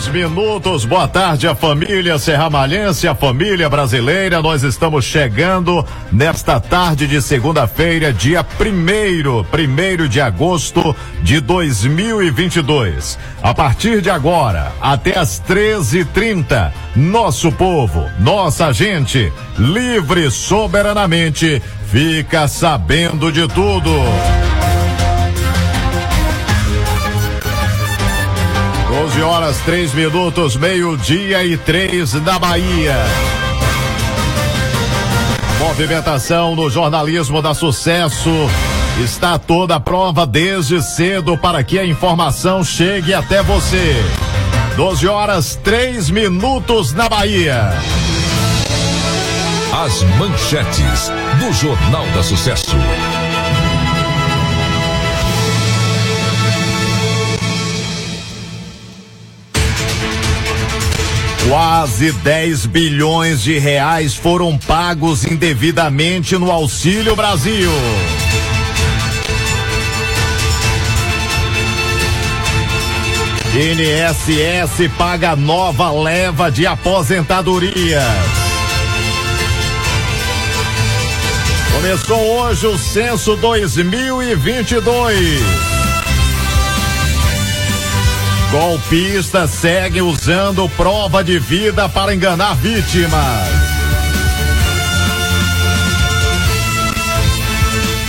Dois minutos. Boa tarde, a família Serramalhense, a família brasileira. Nós estamos chegando nesta tarde de segunda-feira, dia primeiro, primeiro de agosto de 2022. A partir de agora, até às 13h30, nosso povo, nossa gente, livre soberanamente, fica sabendo de tudo. 12 horas, 3 minutos, meio-dia e três na Bahia. Movimentação no jornalismo da sucesso. Está toda a prova desde cedo para que a informação chegue até você. 12 horas, 3 minutos na Bahia. As manchetes do Jornal da Sucesso. Quase 10 bilhões de reais foram pagos indevidamente no Auxílio Brasil. INSS paga nova leva de aposentadorias. Começou hoje o censo 2022. Golpistas seguem usando prova de vida para enganar vítimas.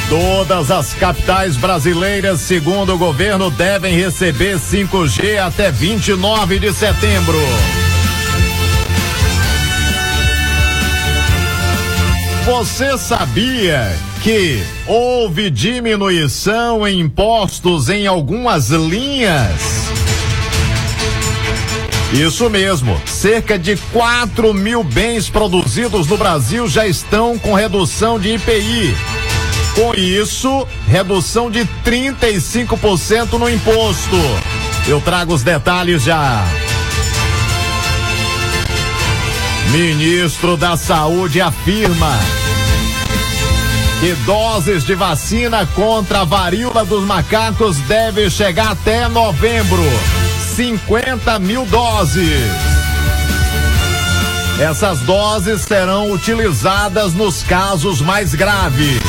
Todas as capitais brasileiras, segundo o governo, devem receber 5G até 29 de setembro. Você sabia que houve diminuição em impostos em algumas linhas? Isso mesmo, cerca de 4 mil bens produzidos no Brasil já estão com redução de IPI. Com isso, redução de 35% no imposto. Eu trago os detalhes já. Ministro da Saúde afirma que doses de vacina contra a varíola dos macacos deve chegar até novembro. 50 mil doses. Essas doses serão utilizadas nos casos mais graves.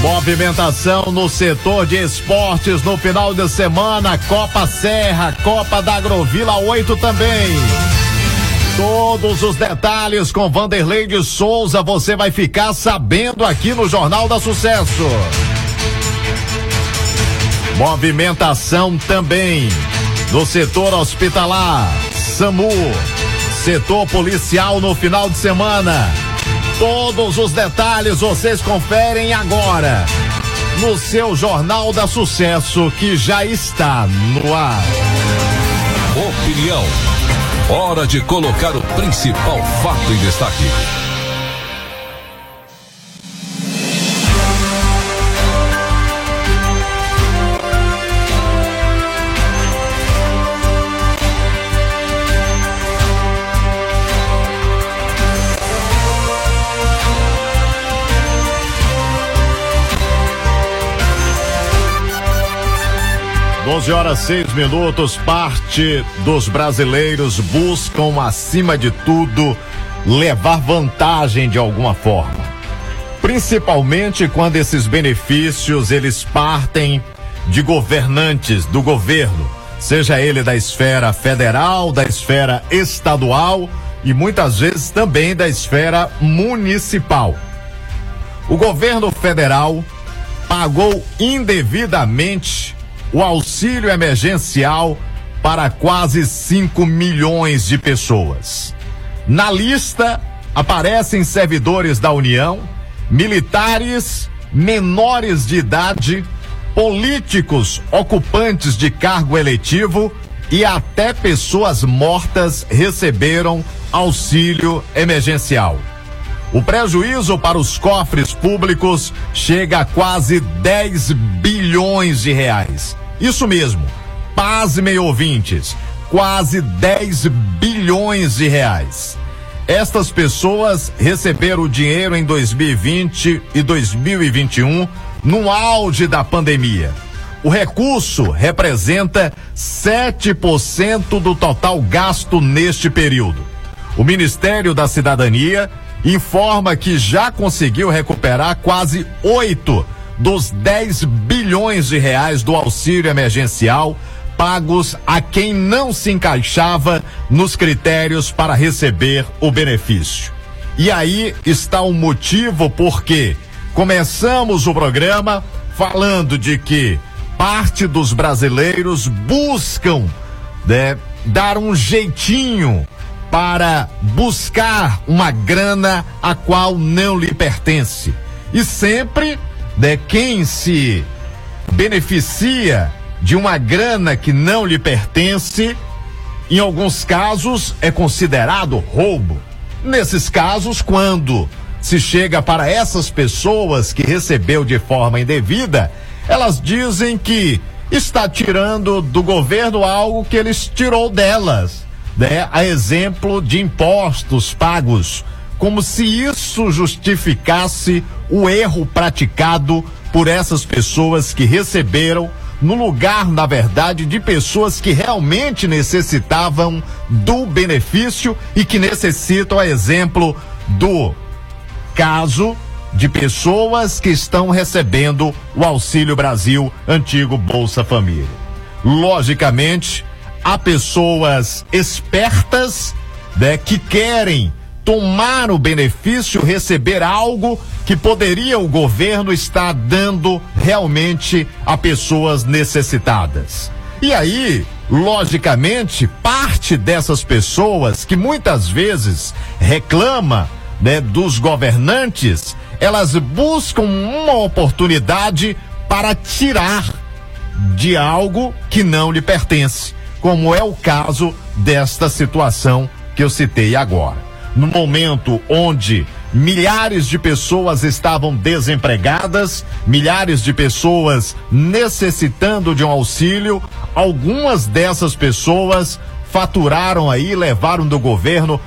Movimentação no setor de esportes no final de semana, Copa Serra, Copa da Agrovila 8 também. Todos os detalhes com Vanderlei de Souza você vai ficar sabendo aqui no Jornal da Sucesso. Movimentação também no setor hospitalar, SAMU, setor policial no final de semana. Todos os detalhes vocês conferem agora no seu Jornal da Sucesso que já está no ar. Opinião. Hora de colocar o principal fato em destaque. Doze horas seis minutos, parte dos brasileiros buscam, acima de tudo, levar vantagem de alguma forma. Principalmente quando esses benefícios eles partem de governantes do governo, seja ele da esfera federal, da esfera estadual e muitas vezes também da esfera municipal. O governo federal pagou indevidamente o auxílio emergencial para quase 5 milhões de pessoas. Na lista aparecem servidores da União, militares, menores de idade, políticos ocupantes de cargo eletivo e até pessoas mortas receberam auxílio emergencial. O prejuízo para os cofres públicos chega a quase 10 bilhões de reais. Isso mesmo, pasmem ouvintes, quase 10 bilhões de reais. Estas pessoas receberam o dinheiro em 2020 e 2021, no auge da pandemia. O recurso representa 7% do total gasto neste período. O Ministério da Cidadania informa que já conseguiu recuperar quase 8 dos 10 bilhões de reais do auxílio emergencial pagos a quem não se encaixava nos critérios para receber o benefício. E aí está o motivo porque começamos o programa falando de que parte dos brasileiros buscam né, dar um jeitinho para buscar uma grana a qual não lhe pertence. E sempre, né, quem se beneficia de uma grana que não lhe pertence, em alguns casos é considerado roubo. Nesses casos, quando se chega para essas pessoas que recebeu de forma indevida, elas dizem que está tirando do governo algo que eles tirou delas né, a exemplo de impostos pagos, como se isso justificasse o erro praticado por essas pessoas que receberam no lugar, na verdade, de pessoas que realmente necessitavam do benefício e que necessitam, a exemplo do caso de pessoas que estão recebendo o Auxílio Brasil, antigo Bolsa Família. Logicamente, há pessoas espertas né, que querem tomar o benefício, receber algo que poderia o governo estar dando realmente a pessoas necessitadas. E aí, logicamente, parte dessas pessoas que muitas vezes reclama né, dos governantes, elas buscam uma oportunidade para tirar de algo que não lhe pertence como é o caso desta situação que eu citei agora. No momento onde milhares de pessoas estavam desempregadas, milhares de pessoas necessitando de um auxílio, algumas dessas pessoas faturaram aí, levaram do governo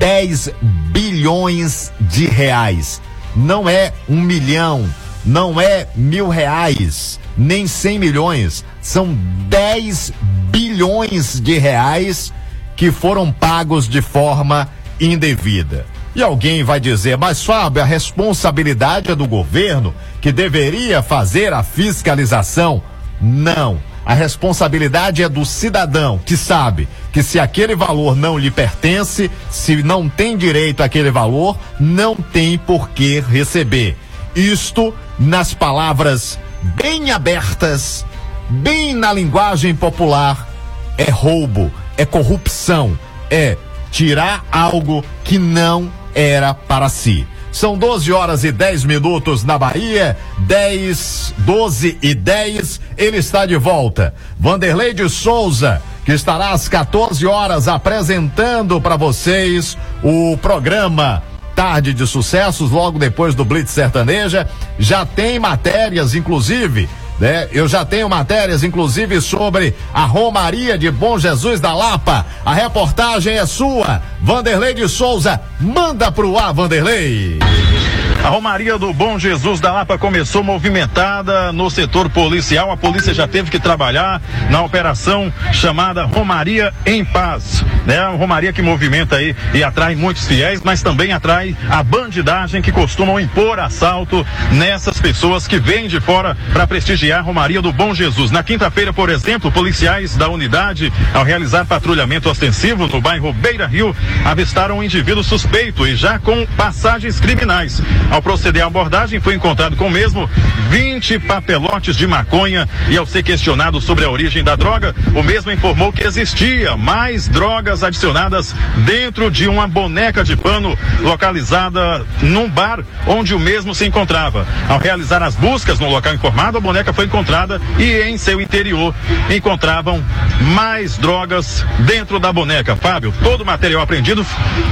10 bilhões de reais. Não é um milhão, não é mil reais, nem 100 milhões, são 10 bilhões de reais que foram pagos de forma indevida. E alguém vai dizer, mas Fábio, a responsabilidade é do governo que deveria fazer a fiscalização. Não. A responsabilidade é do cidadão que sabe que se aquele valor não lhe pertence, se não tem direito àquele valor, não tem por que receber. Isto nas palavras bem abertas bem na linguagem popular, é roubo, é corrupção, é tirar algo que não era para si. São 12 horas e 10 minutos na Bahia, 10, 12 e 10. Ele está de volta. Vanderlei de Souza, que estará às 14 horas apresentando para vocês o programa Tarde de Sucessos, logo depois do Blitz Sertaneja. Já tem matérias, inclusive né? Eu já tenho matérias, inclusive, sobre a Romaria de Bom Jesus da Lapa. A reportagem é sua. Vanderlei de Souza, manda pro ar, Vanderlei. A Romaria do Bom Jesus da Lapa começou movimentada no setor policial. A polícia já teve que trabalhar na operação chamada Romaria em Paz. Né? A Romaria que movimenta aí e atrai muitos fiéis, mas também atrai a bandidagem que costumam impor assalto nessas pessoas que vêm de fora para prestigiar a Romaria do Bom Jesus. Na quinta-feira, por exemplo, policiais da unidade, ao realizar patrulhamento ostensivo no bairro Beira Rio, avistaram um indivíduo suspeito e já com passagens criminais. Ao proceder à abordagem, foi encontrado com o mesmo 20 papelotes de maconha e ao ser questionado sobre a origem da droga, o mesmo informou que existia mais drogas adicionadas dentro de uma boneca de pano localizada num bar onde o mesmo se encontrava. Ao realizar as buscas no local informado, a boneca foi encontrada e em seu interior encontravam mais drogas dentro da boneca. Fábio, todo o material apreendido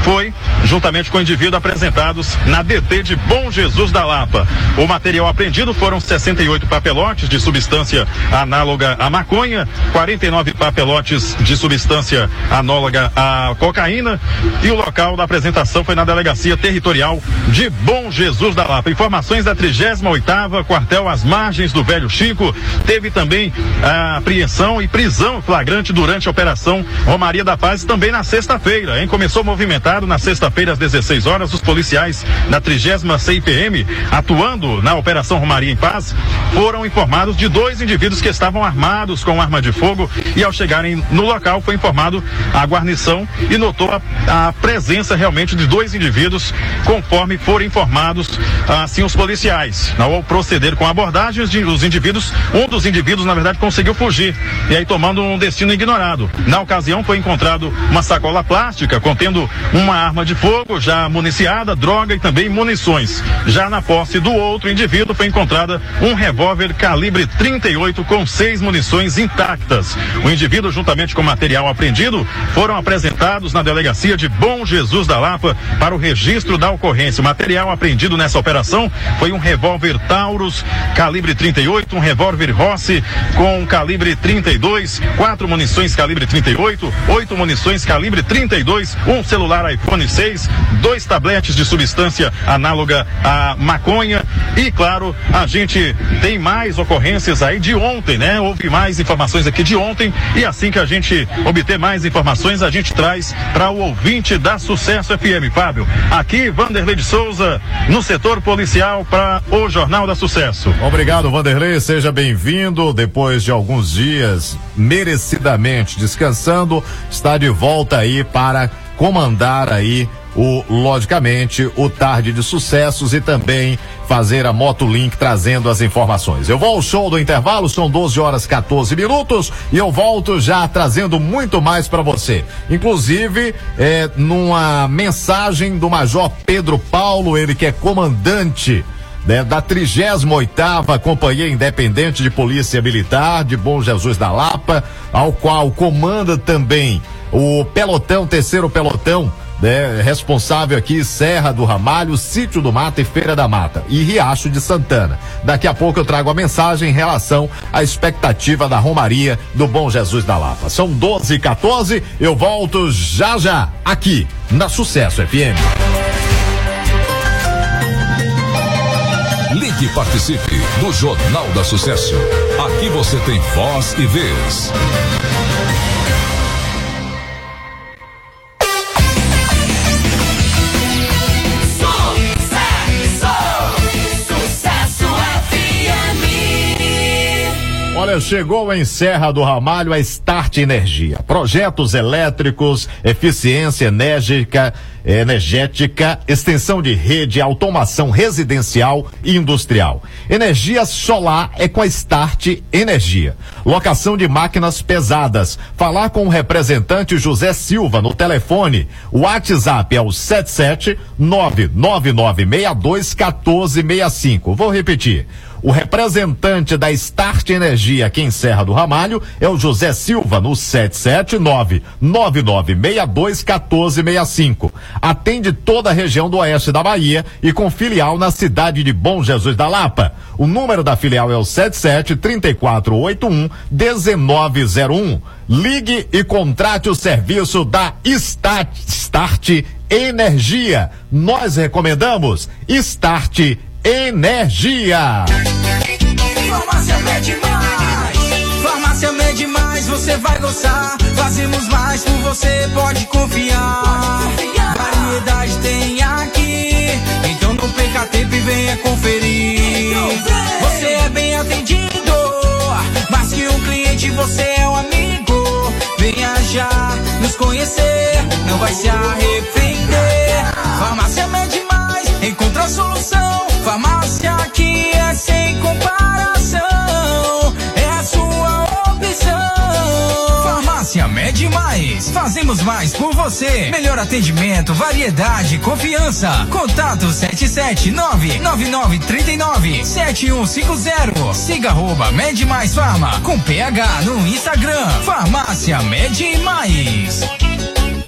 foi juntamente com indivíduo apresentados na DT de Bom Jesus da Lapa. O material apreendido foram 68 papelotes de substância análoga à maconha, 49 papelotes de substância análoga à cocaína e o local da apresentação foi na delegacia territorial de Bom Jesus da Lapa. Informações da 38ª quartel às margens do Velho Chico. Teve também a apreensão e prisão flagrante durante a operação Romaria da Paz também na sexta-feira, hein? Começou movimentado na sexta-feira às 16 horas os policiais da 30 CIPM atuando na operação Romaria em Paz foram informados de dois indivíduos que estavam armados com arma de fogo e ao chegarem no local foi informado a guarnição e notou a, a presença realmente de dois indivíduos conforme foram informados assim os policiais. Ao proceder com abordagens dos indivíduos, um dos indivíduos na verdade conseguiu fugir e aí tomando um destino ignorado. Na ocasião foi encontrado uma sacola plástica contendo uma arma de fogo já municiada, droga e também munições. Já na posse do outro indivíduo foi encontrada um revólver calibre 38 com seis munições intactas. O indivíduo, juntamente com material apreendido, foram apresentados na delegacia de Bom Jesus da Lapa para o registro da ocorrência. O material apreendido nessa operação foi um revólver Taurus calibre 38, um revólver Rossi com calibre 32, quatro munições calibre 38, oito munições calibre 32, um celular iPhone 6, dois tabletes de substância análoga à maconha e, claro, a gente tem mais ocorrências aí de ontem, né? Houve mais informações aqui de ontem e assim que a gente obter mais informações, a gente traz para o ouvinte da Sucesso FM, Fábio. Aqui, Vanderlei de Souza, no setor policial para o Jornal da Sucesso. Obrigado, Vanderlei. Seja bem-vindo. Depois de alguns dias merecidamente descansando, está de volta aí para comandar aí o logicamente o tarde de sucessos e também fazer a Motolink trazendo as informações. Eu vou ao show do intervalo, são 12 horas 14 minutos e eu volto já trazendo muito mais para você. Inclusive, é, numa mensagem do Major Pedro Paulo, ele que é comandante né, da 38ª Companhia Independente de Polícia Militar de Bom Jesus da Lapa, ao qual comanda também o pelotão, terceiro pelotão né, responsável aqui Serra do Ramalho, Sítio do Mata e Feira da Mata e Riacho de Santana. Daqui a pouco eu trago a mensagem em relação à expectativa da Romaria do Bom Jesus da Lapa. São 12 e 14, eu volto já já aqui na Sucesso FM. Ligue e participe do Jornal da Sucesso. Aqui você tem voz e vez. Olha, chegou em Serra do Ramalho a Start Energia. Projetos elétricos, eficiência enérgica, energética, extensão de rede, automação residencial e industrial. Energia solar é com a Start Energia. Locação de máquinas pesadas. Falar com o representante José Silva no telefone. O WhatsApp é o 77 99962 1465. Vou repetir. O representante da Start Energia aqui em Serra do Ramalho é o José Silva no 779 9962 1465. Atende toda a região do oeste da Bahia e com filial na cidade de Bom Jesus da Lapa. O número da filial é o 77 3481 1901. Ligue e contrate o serviço da Start, Start Energia. Nós recomendamos Start Energia. Farmácia Mede Mais. Farmácia Mede Mais, você vai gostar. Fazemos mais por você, pode confiar. Variedade tem aqui. Então não perca tempo e venha conferir. Você é bem atendido. Mais que um cliente, você é um amigo. Venha já nos conhecer. Não vai se arrepender. Farmácia Mede Mais. Encontra a solução Farmácia que é sem comparação, é a sua opção. Farmácia Mede Mais. Fazemos mais por você. Melhor atendimento, variedade, confiança. Contato 77999397150. Siga arroba Mede Mais Farma com PH no Instagram. Farmácia Mede Mais.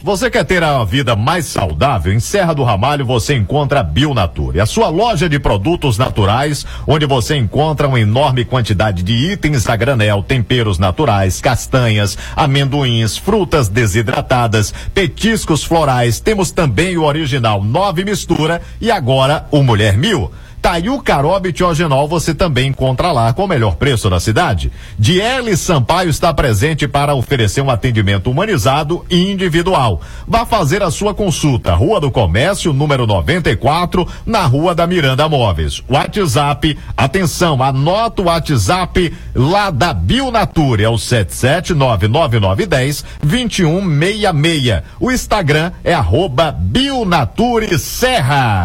Você quer ter a vida mais saudável? Em Serra do Ramalho você encontra a Bionature, a sua loja de produtos naturais, onde você encontra uma enorme quantidade de itens a granel, temperos naturais, castanhas, amendoins, frutas desidratadas, petiscos florais. Temos também o original nove mistura e agora o Mulher Mil. Taiu Carob Tiogenol você também encontra lá com o melhor preço da cidade. Diele Sampaio está presente para oferecer um atendimento humanizado e individual. Vá fazer a sua consulta. Rua do Comércio, número 94, na Rua da Miranda Móveis. WhatsApp, atenção, anota o WhatsApp lá da Bionature, é o 7799910 2166. O Instagram é arroba Bionature Serra.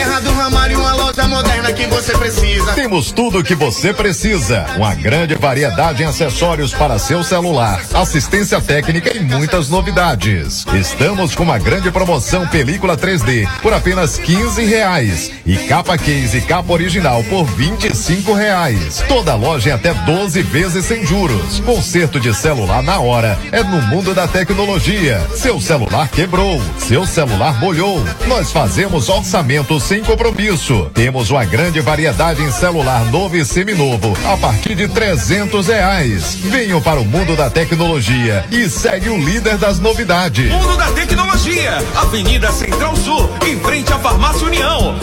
Em Serra do Ramalho, uma loja moderna que você precisa. Temos tudo o que você precisa. Uma grande variedade em acessórios para seu celular, assistência técnica e muitas novidades. Estamos com uma grande promoção película 3D por apenas 15 reais e capa case e capa original por 25 reais. Toda loja em até 12 vezes sem juros. Conserto de celular na hora é no mundo da tecnologia. Seu celular quebrou, seu celular molhou. Nós fazemos orçamento sem compromisso. Temos uma grande variedade em celular novo e seminovo a partir de trezentos reais. Venham para o mundo da tecnologia e segue o líder das novidades. Mundo da Tecnologia, Avenida Central Sul, em frente à Farmácia União.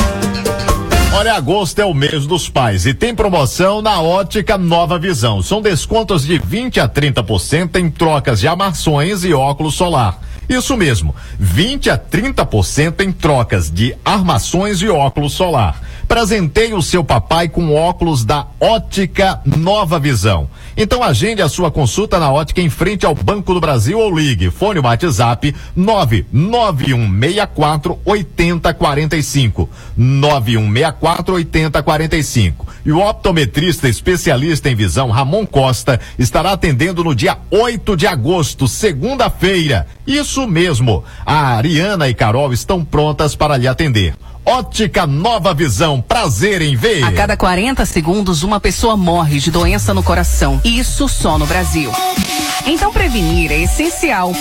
Olha, agosto é o mês dos pais e tem promoção na Ótica Nova Visão. São descontos de 20 a 30% em trocas de armações e óculos solar. Isso mesmo, 20 a 30% em trocas de armações e óculos solar. Presenteie o seu papai com óculos da Ótica Nova Visão. Então agende a sua consulta na ótica em frente ao Banco do Brasil ou ligue. Fone WhatsApp 99164 8045. 9164 8045. E o optometrista especialista em visão Ramon Costa estará atendendo no dia 8 de agosto, segunda-feira. Isso mesmo. A Ariana e Carol estão prontas para lhe atender. Ótica Nova Visão, prazer em ver. A cada 40 segundos, uma pessoa morre de doença no coração. Isso só no Brasil. Então, prevenir é essencial.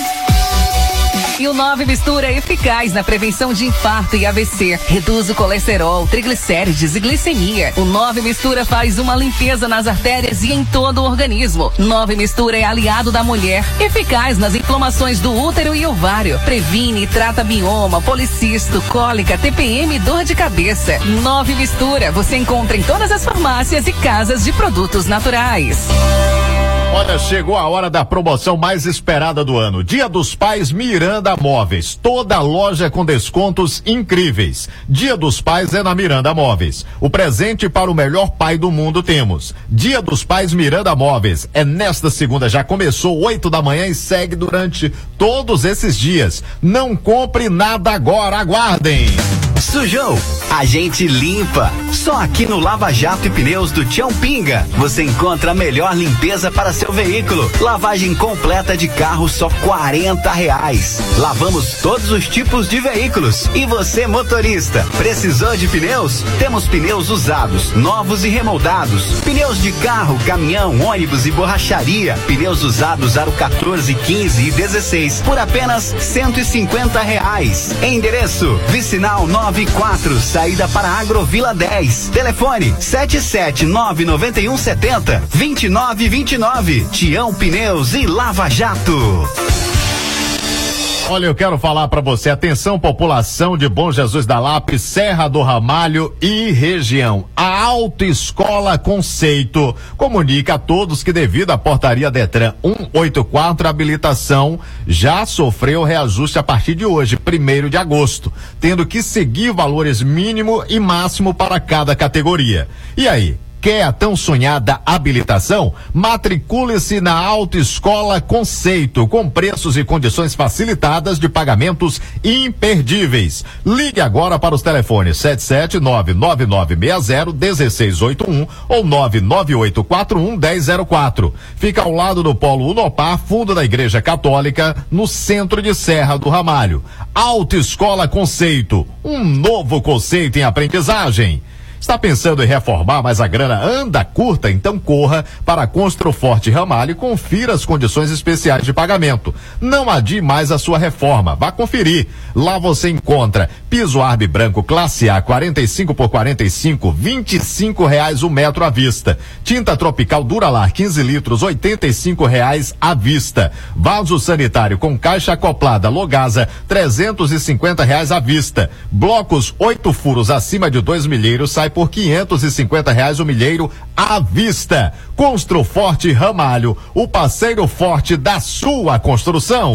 E o 9 mistura é eficaz na prevenção de infarto e AVC. Reduz o colesterol, triglicérides e glicemia. O 9 mistura faz uma limpeza nas artérias e em todo o organismo. 9 mistura é aliado da mulher, eficaz nas inflamações do útero e ovário. Previne e trata mioma, policisto, cólica, TPM e dor de cabeça. 9 mistura você encontra em todas as farmácias e casas de produtos naturais. Olha, chegou a hora da promoção mais esperada do ano. Dia dos Pais Miranda Móveis. Toda loja com descontos incríveis. Dia dos Pais é na Miranda Móveis. O presente para o melhor pai do mundo temos. Dia dos Pais Miranda Móveis. É nesta segunda, já começou 8 da manhã e segue durante todos esses dias. Não compre nada agora, aguardem. Sujou? A gente limpa. Só aqui no Lava Jato e Pneus do Tião Pinga você encontra a melhor limpeza para seu veículo. Lavagem completa de carro só quarenta reais. Lavamos todos os tipos de veículos. E você, motorista, precisou de pneus? Temos pneus usados, novos e remoldados. Pneus de carro, caminhão, ônibus e borracharia. Pneus usados aro 14, 15 e 16 por apenas cento e cinquenta reais. Endereço: Vicinal 94, saída para Agrovila 10. Telefone 7799170 2929. Tião Pneus e Lava Jato. Olha, eu quero falar para você, atenção população de Bom Jesus da Lápis, Serra do Ramalho e região. A Autoescola Conceito comunica a todos que devido à portaria Detran 184 habilitação já sofreu reajuste a partir de hoje, primeiro de agosto, tendo que seguir valores mínimo e máximo para cada categoria. E aí? Quer a tão sonhada habilitação? Matricule-se na Autoescola Conceito, com preços e condições facilitadas de pagamentos imperdíveis. Ligue agora para os telefones 77999601681 ou 998411004. Fica ao lado do Polo Unopar, fundo da Igreja Católica, no centro de Serra do Ramalho. Autoescola Conceito, um novo conceito em aprendizagem. Está pensando em reformar, mas a grana anda curta? Então corra para a Construforte Ramalho e confira as condições especiais de pagamento. Não adie mais a sua reforma. Vá conferir. Lá você encontra piso Arbe branco classe A 45 por 45, 25 reais o metro à vista. Tinta tropical Duralar 15 litros, 85 reais à vista. Vaso sanitário com caixa acoplada Logasa 350 reais à vista. Blocos 8 furos acima de 2 milheiros sai por 550 reais o milheiro à vista. Construforte Ramalho, o parceiro forte da sua construção.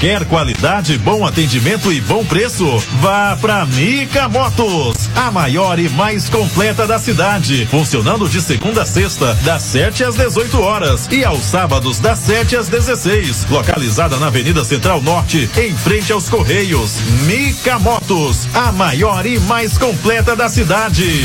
Quer qualidade, bom atendimento e bom preço? Vá pra Mica Motos, a maior e mais completa da cidade. Funcionando de segunda a sexta, das 7 às 18 horas e aos sábados, das 7 às 16. Localizada na Avenida Central Norte, em frente aos Correios. Mica Motos, a maior e mais completa da cidade.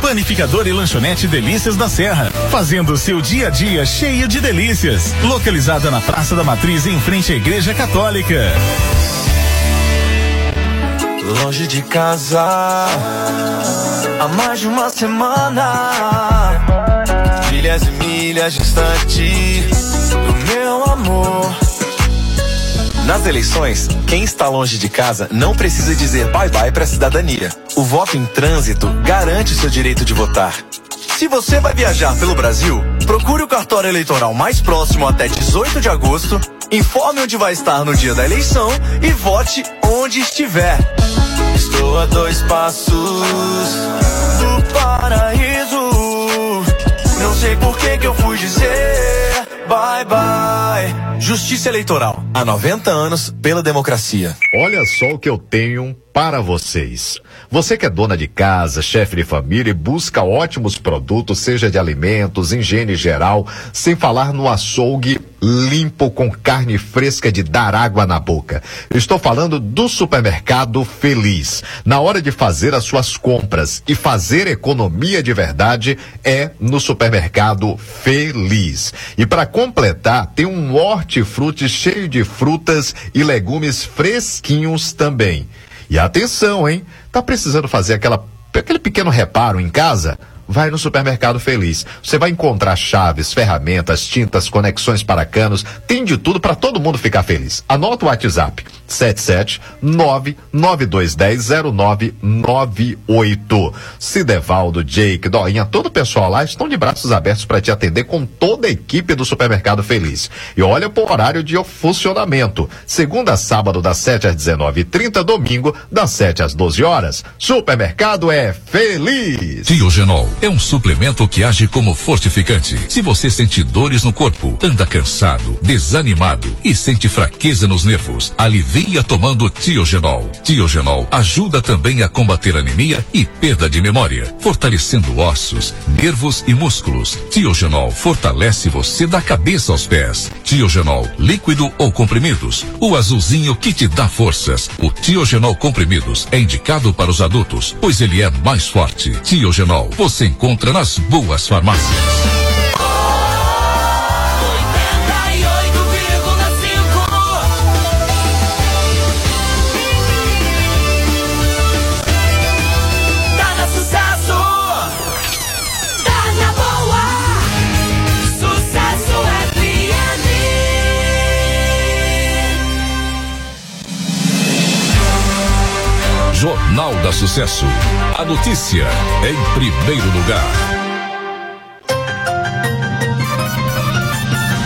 Panificador e lanchonete Delícias da Serra, fazendo seu dia a dia cheio de delícias. Localizada na Praça da Matriz, em frente à Igreja Católica. Longe de casa, há mais de uma semana. Milhas e milhas distante do meu amor. Nas eleições, quem está longe de casa não precisa dizer bye-bye para a cidadania. O voto em trânsito garante o seu direito de votar. Se você vai viajar pelo Brasil, procure o cartório eleitoral mais próximo até 18 de agosto, informe onde vai estar no dia da eleição e vote onde estiver. Estou a dois passos do paraíso. Não sei por que que eu fui dizer bye bye. Justiça Eleitoral. Há 90 anos pela democracia. Olha só o que eu tenho para vocês. Você que é dona de casa, chefe de família e busca ótimos produtos, seja de alimentos, higiene geral, sem falar no açougue limpo com carne fresca de dar água na boca. Estou falando do supermercado Feliz. Na hora de fazer as suas compras e fazer economia de verdade é no supermercado Feliz. E para completar, tem um hortifruti cheio de frutas e legumes fresquinhos também. E atenção, hein? Tá precisando fazer aquela, aquele pequeno reparo em casa? Vai no Supermercado Feliz. Você vai encontrar chaves, ferramentas, tintas, conexões para canos, tem de tudo para todo mundo ficar feliz. Anota o WhatsApp: 77992100998. Cidevaldo, Jake, Doinha, todo o pessoal lá estão de braços abertos para te atender com toda a equipe do Supermercado Feliz. E olha pro horário de funcionamento. Segunda a sábado, das 7 às 19h30, domingo, das 7 às 12 horas. Supermercado é feliz. Tio Genol, é um suplemento que age como fortificante. Se você sente dores no corpo, anda cansado, desanimado e sente fraqueza nos nervos, alivia tomando Tiogenol. Tiogenol ajuda também a combater anemia e perda de memória, fortalecendo ossos, nervos e músculos. Tiogenol fortalece você da cabeça aos pés. Tiogenol, líquido ou comprimidos. O azulzinho que te dá forças. O Tiogenol comprimidos é indicado para os adultos, pois ele é mais forte. Tiogenol, você encontra nas boas farmácias. Jornal da Sucesso. A notícia em primeiro lugar.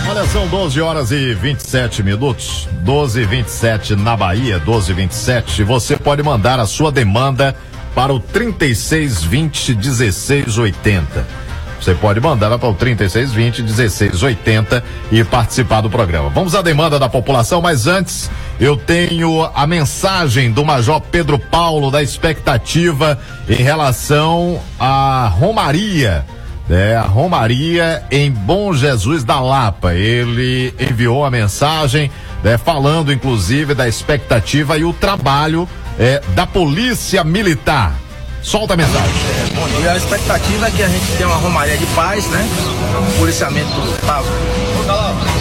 Olha, são 12 horas e 27 minutos. 12 e 27 na Bahia, 12 e 27. Você pode mandar a sua demanda para o 3620 1680. Você pode mandar para o 3620 1680 e participar do programa. Vamos à demanda da população, mas antes eu tenho a mensagem do Major Pedro Paulo da expectativa em relação à Romaria. É, a Romaria em Bom Jesus da Lapa. Ele enviou a mensagem, né, falando inclusive da expectativa e o trabalho é, da Polícia Militar. Solta a mensagem. Bom dia. A expectativa é que a gente tenha uma Romaria de paz, né? O policiamento tá,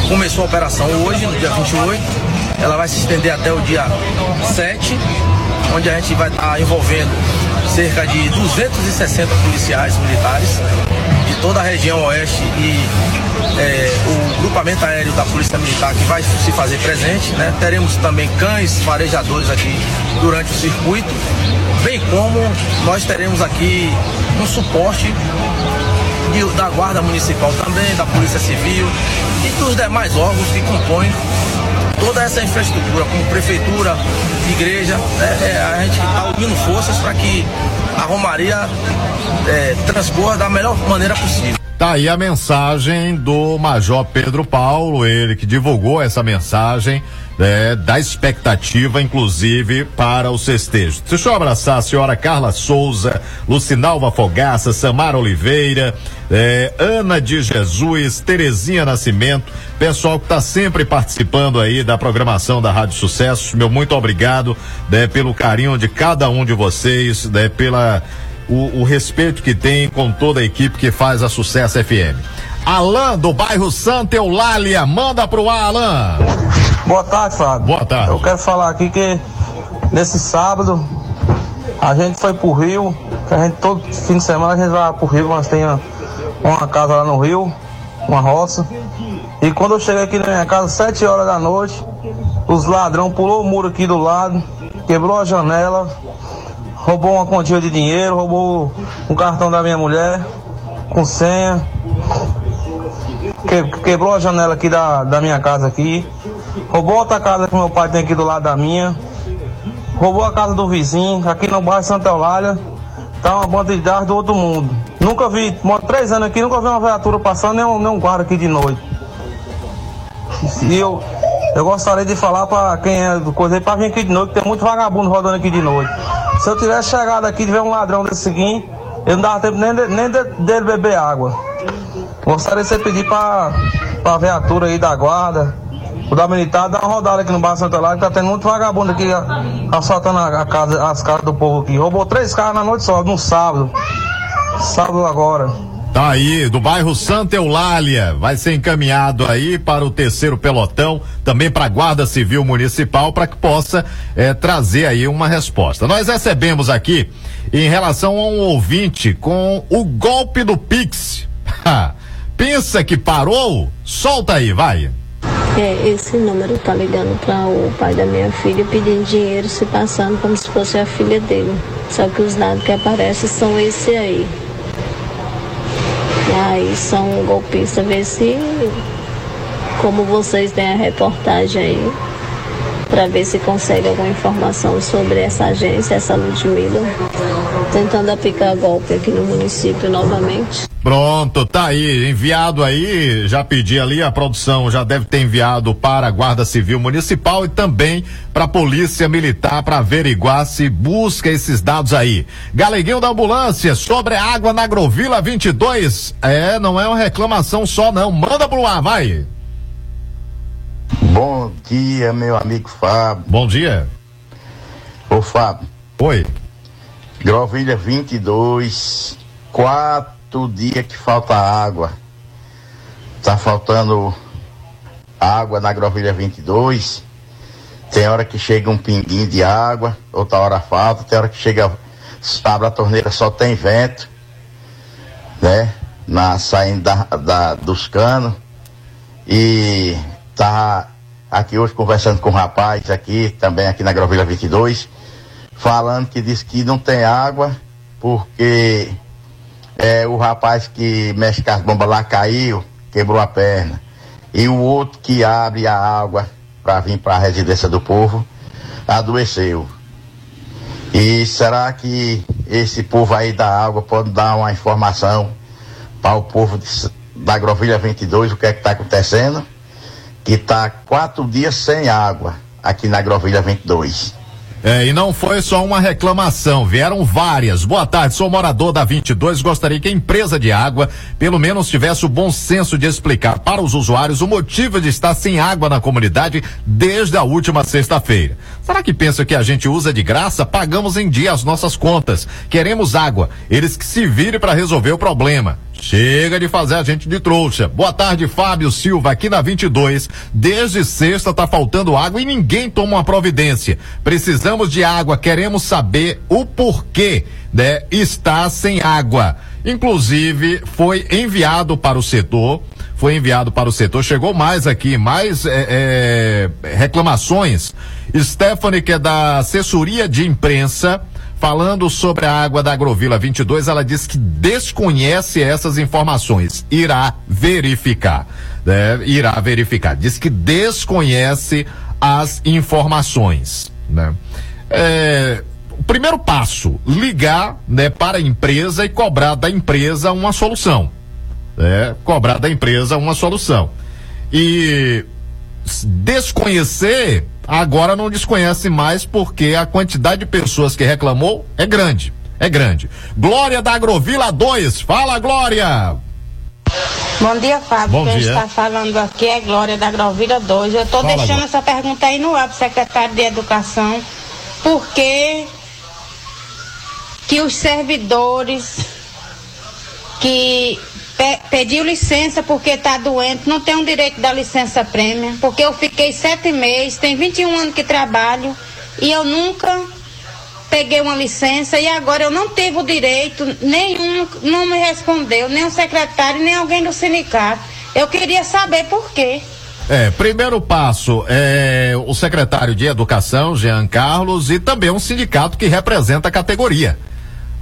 começou a operação hoje, no dia 28 ela vai se estender até o dia 7, onde a gente vai estar tá envolvendo cerca de 260 policiais militares toda a região oeste e é, o grupamento aéreo da Polícia Militar que vai se fazer presente. Né? Teremos também cães farejadores aqui durante o circuito, bem como nós teremos aqui um suporte de, da Guarda Municipal também, da Polícia Civil e dos demais órgãos que compõem toda essa infraestrutura, como prefeitura, igreja, né, é, a gente está unindo forças para que a Romaria é, transcorra da melhor maneira possível. Tá aí a mensagem do Major Pedro Paulo, ele que divulgou essa mensagem é, da expectativa, inclusive, para o festejo. Deixa eu abraçar a senhora Carla Souza, Lucinalva Fogaça, Samara Oliveira, é, Ana de Jesus, Terezinha Nascimento, pessoal que está sempre participando aí da programação da Rádio Sucesso. Meu muito obrigado né, pelo carinho de cada um de vocês, né, pela o, o respeito que tem com toda a equipe que faz a Sucesso FM. Alain, do bairro Santa Eulália, manda pro ar, Alain. Boa tarde, Fábio. Boa tarde. Eu quero falar aqui que nesse sábado a gente foi pro Rio, que a gente todo fim de semana a gente vai pro Rio, nós tem uma casa lá no Rio, uma roça. E quando eu cheguei aqui na minha casa, sete horas da noite, os ladrão pulou o muro aqui do lado, quebrou a janela, roubou uma quantia de dinheiro, roubou um cartão da minha mulher com senha, que, quebrou a janela aqui da, da minha casa aqui, roubou outra casa que meu pai tem aqui do lado da minha, roubou a casa do vizinho, aqui no bairro Santa Eulália, tá uma bandidagem do outro mundo. Nunca vi, moro três anos aqui, nunca vi uma viatura passando, nem um, nem um guarda aqui de noite. E eu, eu gostaria de falar para quem é do coisa para vir aqui de noite, tem muito vagabundo rodando aqui de noite. Se eu tivesse chegado aqui e tiver um ladrão desse seguinte, eu não dava tempo nem, de, nem de, dele beber água. Gostaria de você pedir para a viatura aí da guarda, o da militar, dar uma rodada aqui no Bairro Santa Lá, que tá tendo muito vagabundo aqui assaltando a, casa, as casas do povo aqui. Roubou três carros na noite só, no sábado. Sábado agora. Tá aí, do bairro Santa Eulália, vai ser encaminhado aí para o terceiro pelotão, também para a Guarda Civil Municipal, para que possa é, trazer aí uma resposta. Nós recebemos aqui, em relação a um ouvinte, com o golpe do Pix. Pensa que parou? Solta aí, vai. É, esse número tá ligando para o pai da minha filha pedindo dinheiro, se passando como se fosse a filha dele. Só que os dados que aparecem são esse aí. E aí são golpistas, vê se como vocês têm a reportagem aí, para ver se consegue alguma informação sobre essa agência, essa Ludmilla, tentando aplicar golpe aqui no município novamente. Pronto, tá aí, enviado aí, já pedi ali, a produção já deve ter enviado para a Guarda Civil Municipal e também para a Polícia Militar para averiguar se busca esses dados aí. Galeguinho da Ambulância, sobre água na Agrovila 22, é, não é uma reclamação só não, manda pro ar, vai. Bom dia, meu amigo Fábio. Bom dia. Ô Fábio. Oi. Grovilha 22, quatro dias que falta água. Tá faltando água na Grovilha 22. Tem hora que chega um pinguinho de água, outra hora falta, tem hora que chega, abre a torneira, só tem vento, né? Na saindo da, da dos canos. E tá aqui hoje conversando com um rapaz aqui, também aqui na Grovilha 22, falando que diz que não tem água porque é, o rapaz que mexe com as bombas lá caiu, quebrou a perna. E o outro que abre a água para vir para a residência do povo adoeceu. E será que esse povo aí da água pode dar uma informação para o povo de, da Grovilha 22 o que é que está acontecendo? Que está quatro dias sem água aqui na Grovilha 22. É, e não foi só uma reclamação, vieram várias. Boa tarde, sou morador da 22. Gostaria que a empresa de água, pelo menos, tivesse o bom senso de explicar para os usuários o motivo de estar sem água na comunidade desde a última sexta-feira. Será que pensa que a gente usa de graça? Pagamos em dia as nossas contas. Queremos água. Eles que se virem para resolver o problema. Chega de fazer a gente de trouxa. Boa tarde, Fábio Silva, aqui na 22. Desde sexta tá faltando água e ninguém toma uma providência. Precisamos de água, queremos saber o porquê, né? Está sem água. Inclusive, foi enviado para o setor foi enviado para o setor. Chegou mais aqui, mais é, é, reclamações. Stephanie, que é da assessoria de imprensa, falando sobre a água da Agrovila 22, ela diz que desconhece essas informações. Irá verificar. Né? Irá verificar. Diz que desconhece as informações. Né? É, primeiro passo, ligar né, para a empresa e cobrar da empresa uma solução. Né? Cobrar da empresa uma solução. E desconhecer agora não desconhece mais porque a quantidade de pessoas que reclamou é grande. É grande. Glória da Agrovila 2. Fala, Glória! Bom dia, Fábio. Bom Quem dia. está falando aqui é Glória da Agrovila 2. Eu estou deixando Glória. essa pergunta aí no ar para secretário de Educação. Por que que os servidores que pe pediu licença porque está doente não tem o direito da licença prêmio? Porque eu fiquei sete meses, tem 21 anos que trabalho e eu nunca peguei uma licença e agora eu não tive o direito, nenhum não me respondeu, nem o secretário, nem alguém do sindicato. Eu queria saber por quê. É, primeiro passo é o secretário de Educação, Jean Carlos, e também um sindicato que representa a categoria.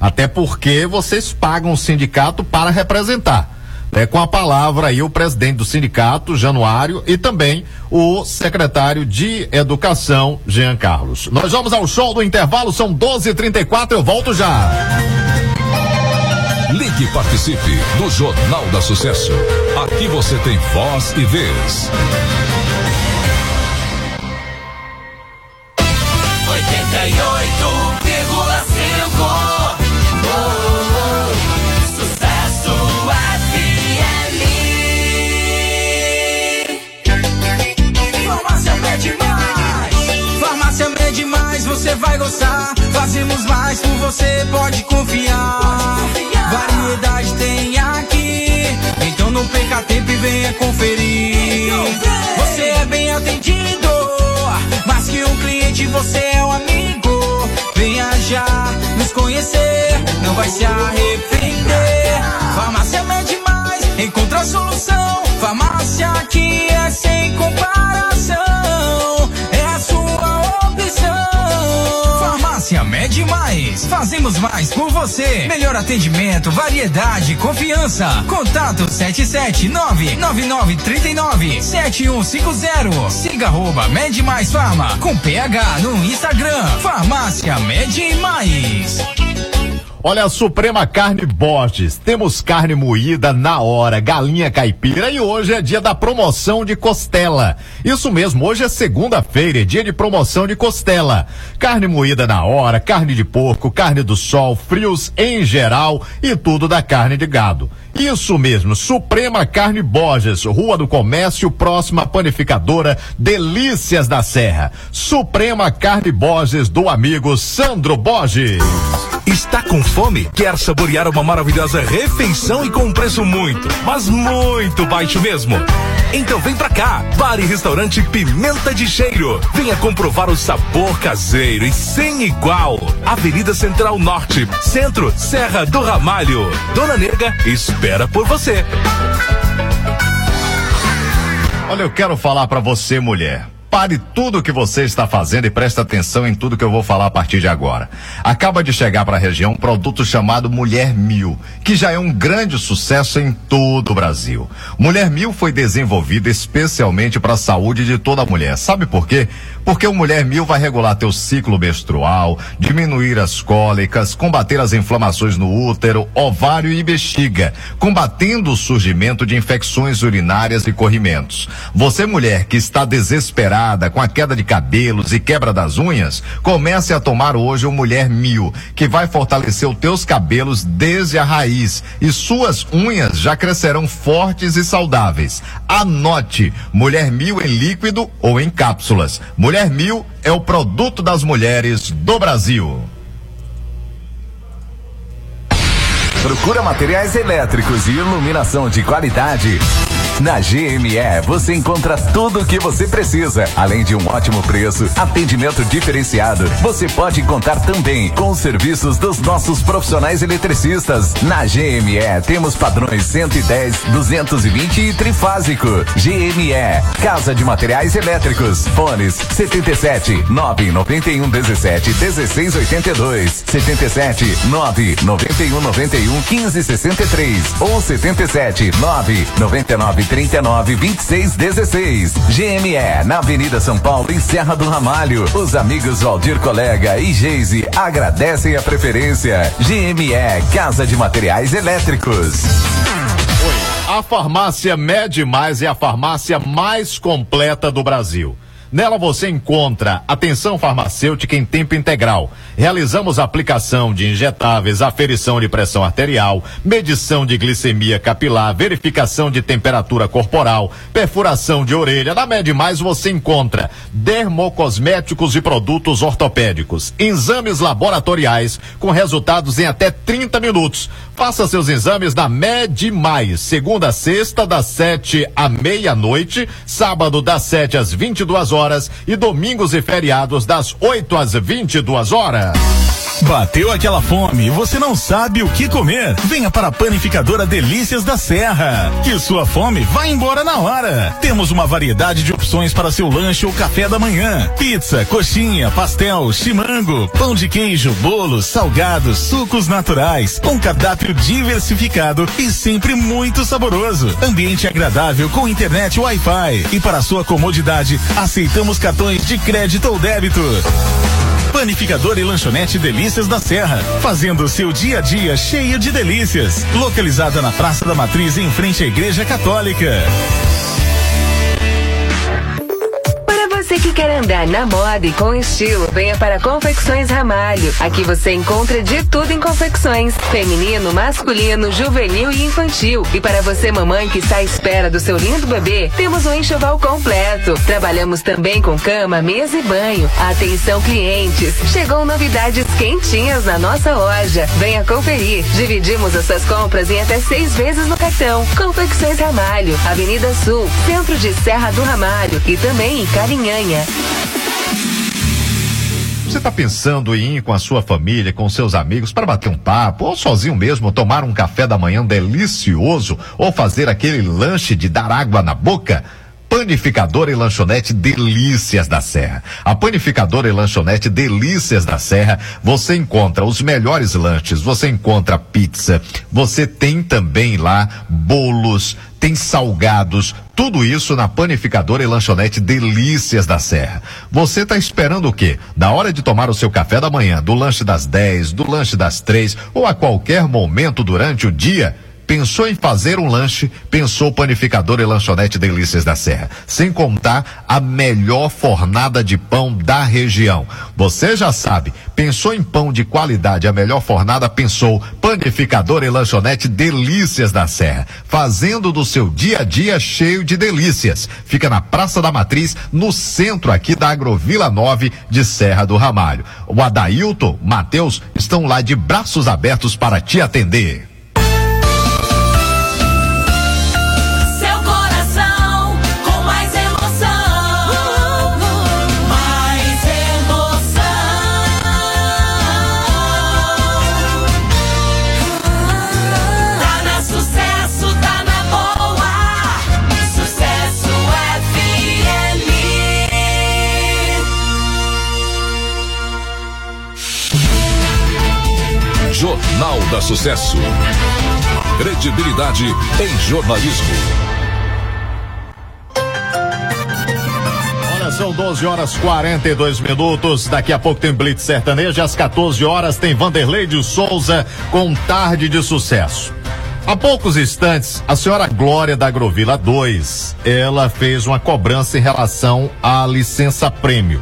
Até porque vocês pagam o sindicato para representar. É, com a palavra aí o presidente do sindicato, Januário, e também o secretário de Educação, Jean Carlos. Nós vamos ao show do intervalo, são 12h34, eu volto já. Ligue e participe do Jornal da Sucesso. Aqui você tem voz e vez. Vai gostar. Fazemos mais por você, pode confiar. Variedade tem aqui. Então não perca tempo e venha conferir. Você é bem atendido Mais que um cliente, você é um amigo. Venha já nos conhecer Não vai se arrepender. Farmácia Mede Mais Encontra a solução. Farmácia aqui é sem comparação A sua opção Farmácia Mede Mais Farmácia Fazemos mais por você. Melhor atendimento, variedade, confiança. Contato 77999397150. Siga arroba Med Mais Farma com PH no Instagram. Farmácia Med Mais. Olha a Suprema Carne Borges. Temos carne moída na hora, galinha caipira e hoje é dia da promoção de costela. Isso mesmo, hoje é segunda-feira, é dia de promoção de costela. Carne moída na hora, carne de porco, carne do sol, frios em geral e tudo da carne de gado. Isso mesmo, Suprema Carne Borges, Rua do Comércio, próxima panificadora Delícias da Serra. Suprema Carne Borges do amigo Sandro Borges. Está com fome? Quer saborear uma maravilhosa refeição e com um preço muito, mas muito baixo mesmo? Então vem pra cá, Bar e Restaurante Pimenta de Cheiro. Venha comprovar o sabor caseiro e sem igual. Avenida Central Norte, Centro, Serra do Ramalho. Dona Nega espera por você. Olha, eu quero falar para você, mulher. Pare tudo o que você está fazendo e preste atenção em tudo que eu vou falar a partir de agora. Acaba de chegar para a região um produto chamado Mulher Mil, que já é um grande sucesso em todo o Brasil. Mulher Mil foi desenvolvida especialmente para a saúde de toda mulher. Sabe por quê? Porque o Mulher Mil vai regular teu ciclo menstrual, diminuir as cólicas, combater as inflamações no útero, ovário e bexiga, combatendo o surgimento de infecções urinárias e corrimentos. Você mulher que está desesperada com a queda de cabelos e quebra das unhas, comece a tomar hoje o Mulher Mil, que vai fortalecer os teus cabelos desde a raiz e suas unhas já crescerão fortes e saudáveis. Anote, Mulher Mil em líquido ou em cápsulas. Mulher Mil é o produto das mulheres do Brasil. Procura materiais elétricos e iluminação de qualidade. Na GME você encontra tudo o que você precisa, além de um ótimo preço, atendimento diferenciado. Você pode contar também com os serviços dos nossos profissionais eletricistas. Na GME temos padrões 110, 220 e trifásico. GME, Casa de Materiais Elétricos. Fones 77 991 17 16 82, 77 991 91 15 63 ou 77 9 99 39 26 16. GME, na Avenida São Paulo, em Serra do Ramalho. Os amigos Valdir Colega e Geise agradecem a preferência. GME, Casa de Materiais Elétricos. A farmácia Med Mais é a farmácia mais completa do Brasil. Nela você encontra atenção farmacêutica em tempo integral. Realizamos aplicação de injetáveis, aferição de pressão arterial, medição de glicemia capilar, verificação de temperatura corporal, perfuração de orelha. Na Med Mais você encontra dermocosméticos e produtos ortopédicos, exames laboratoriais com resultados em até 30 minutos. Faça seus exames na Med Mais, segunda a sexta, das 7 à meia-noite, sábado das 7 às 22 horas e domingos e feriados das 8 às 22 horas. Bateu aquela fome e você não sabe o que comer? Venha para a panificadora Delícias da Serra. Que sua fome vai embora na hora. Temos uma variedade de opções para seu lanche ou café da manhã: pizza, coxinha, pastel, chimango, pão de queijo, bolos, salgados, sucos naturais. Um cardápio diversificado e sempre muito saboroso. Ambiente agradável com internet Wi-Fi. E para sua comodidade, aceitamos cartões de crédito ou débito. Panificador e lanchonete Delícias da Serra, fazendo o seu dia a dia cheio de delícias. Localizada na Praça da Matriz, em frente à Igreja Católica. Que quer andar na moda e com estilo, venha para Confecções Ramalho. Aqui você encontra de tudo em confecções: feminino, masculino, juvenil e infantil. E para você, mamãe que está à espera do seu lindo bebê, temos um enxoval completo. Trabalhamos também com cama, mesa e banho. Atenção, clientes! Chegou novidades quentinhas na nossa loja. Venha conferir. Dividimos as suas compras em até seis vezes no cartão. Confecções Ramalho, Avenida Sul, centro de Serra do Ramalho e também em Carinhanha. Você está pensando em ir com a sua família, com seus amigos, para bater um papo, ou sozinho mesmo, tomar um café da manhã delicioso, ou fazer aquele lanche de dar água na boca? Panificadora e Lanchonete Delícias da Serra. A Panificadora e Lanchonete Delícias da Serra, você encontra os melhores lanches, você encontra pizza, você tem também lá bolos, tem salgados, tudo isso na panificadora e lanchonete Delícias da Serra. Você está esperando o quê? Da hora de tomar o seu café da manhã, do lanche das 10, do lanche das três ou a qualquer momento durante o dia? Pensou em fazer um lanche? Pensou panificador e lanchonete Delícias da Serra. Sem contar a melhor fornada de pão da região. Você já sabe, pensou em pão de qualidade, a melhor fornada, pensou panificador e lanchonete Delícias da Serra. Fazendo do seu dia a dia cheio de delícias. Fica na Praça da Matriz, no centro aqui da Agrovila 9 de Serra do Ramalho. O Adailton, Matheus estão lá de braços abertos para te atender. Jornal da Sucesso. Credibilidade em jornalismo. Olha, são 12 horas 42 minutos. Daqui a pouco tem Blitz Sertanejo. Às 14 horas tem Vanderlei de Souza com Tarde de Sucesso. Há poucos instantes, a senhora Glória da Agrovila 2, ela fez uma cobrança em relação à licença prêmio.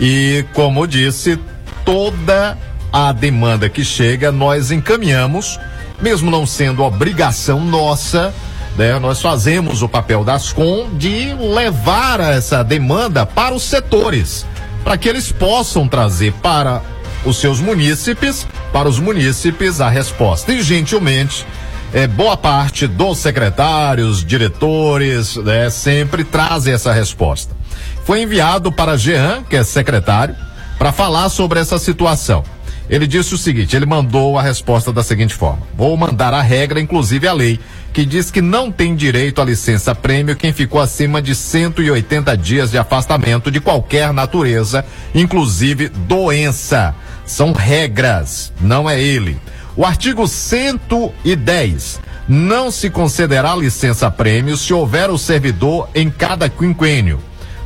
E, como disse, toda a demanda que chega, nós encaminhamos, mesmo não sendo obrigação nossa, né? Nós fazemos o papel das COM de levar essa demanda para os setores, para que eles possam trazer para os seus munícipes, para os munícipes a resposta. E gentilmente, é, boa parte dos secretários, diretores, né, sempre trazem essa resposta. Foi enviado para Jean, que é secretário, para falar sobre essa situação. Ele disse o seguinte: ele mandou a resposta da seguinte forma: vou mandar a regra, inclusive a lei, que diz que não tem direito à licença prêmio quem ficou acima de 180 dias de afastamento de qualquer natureza, inclusive doença. São regras, não é ele. O artigo 110 não se concederá licença prêmio se houver o servidor em cada quinquênio.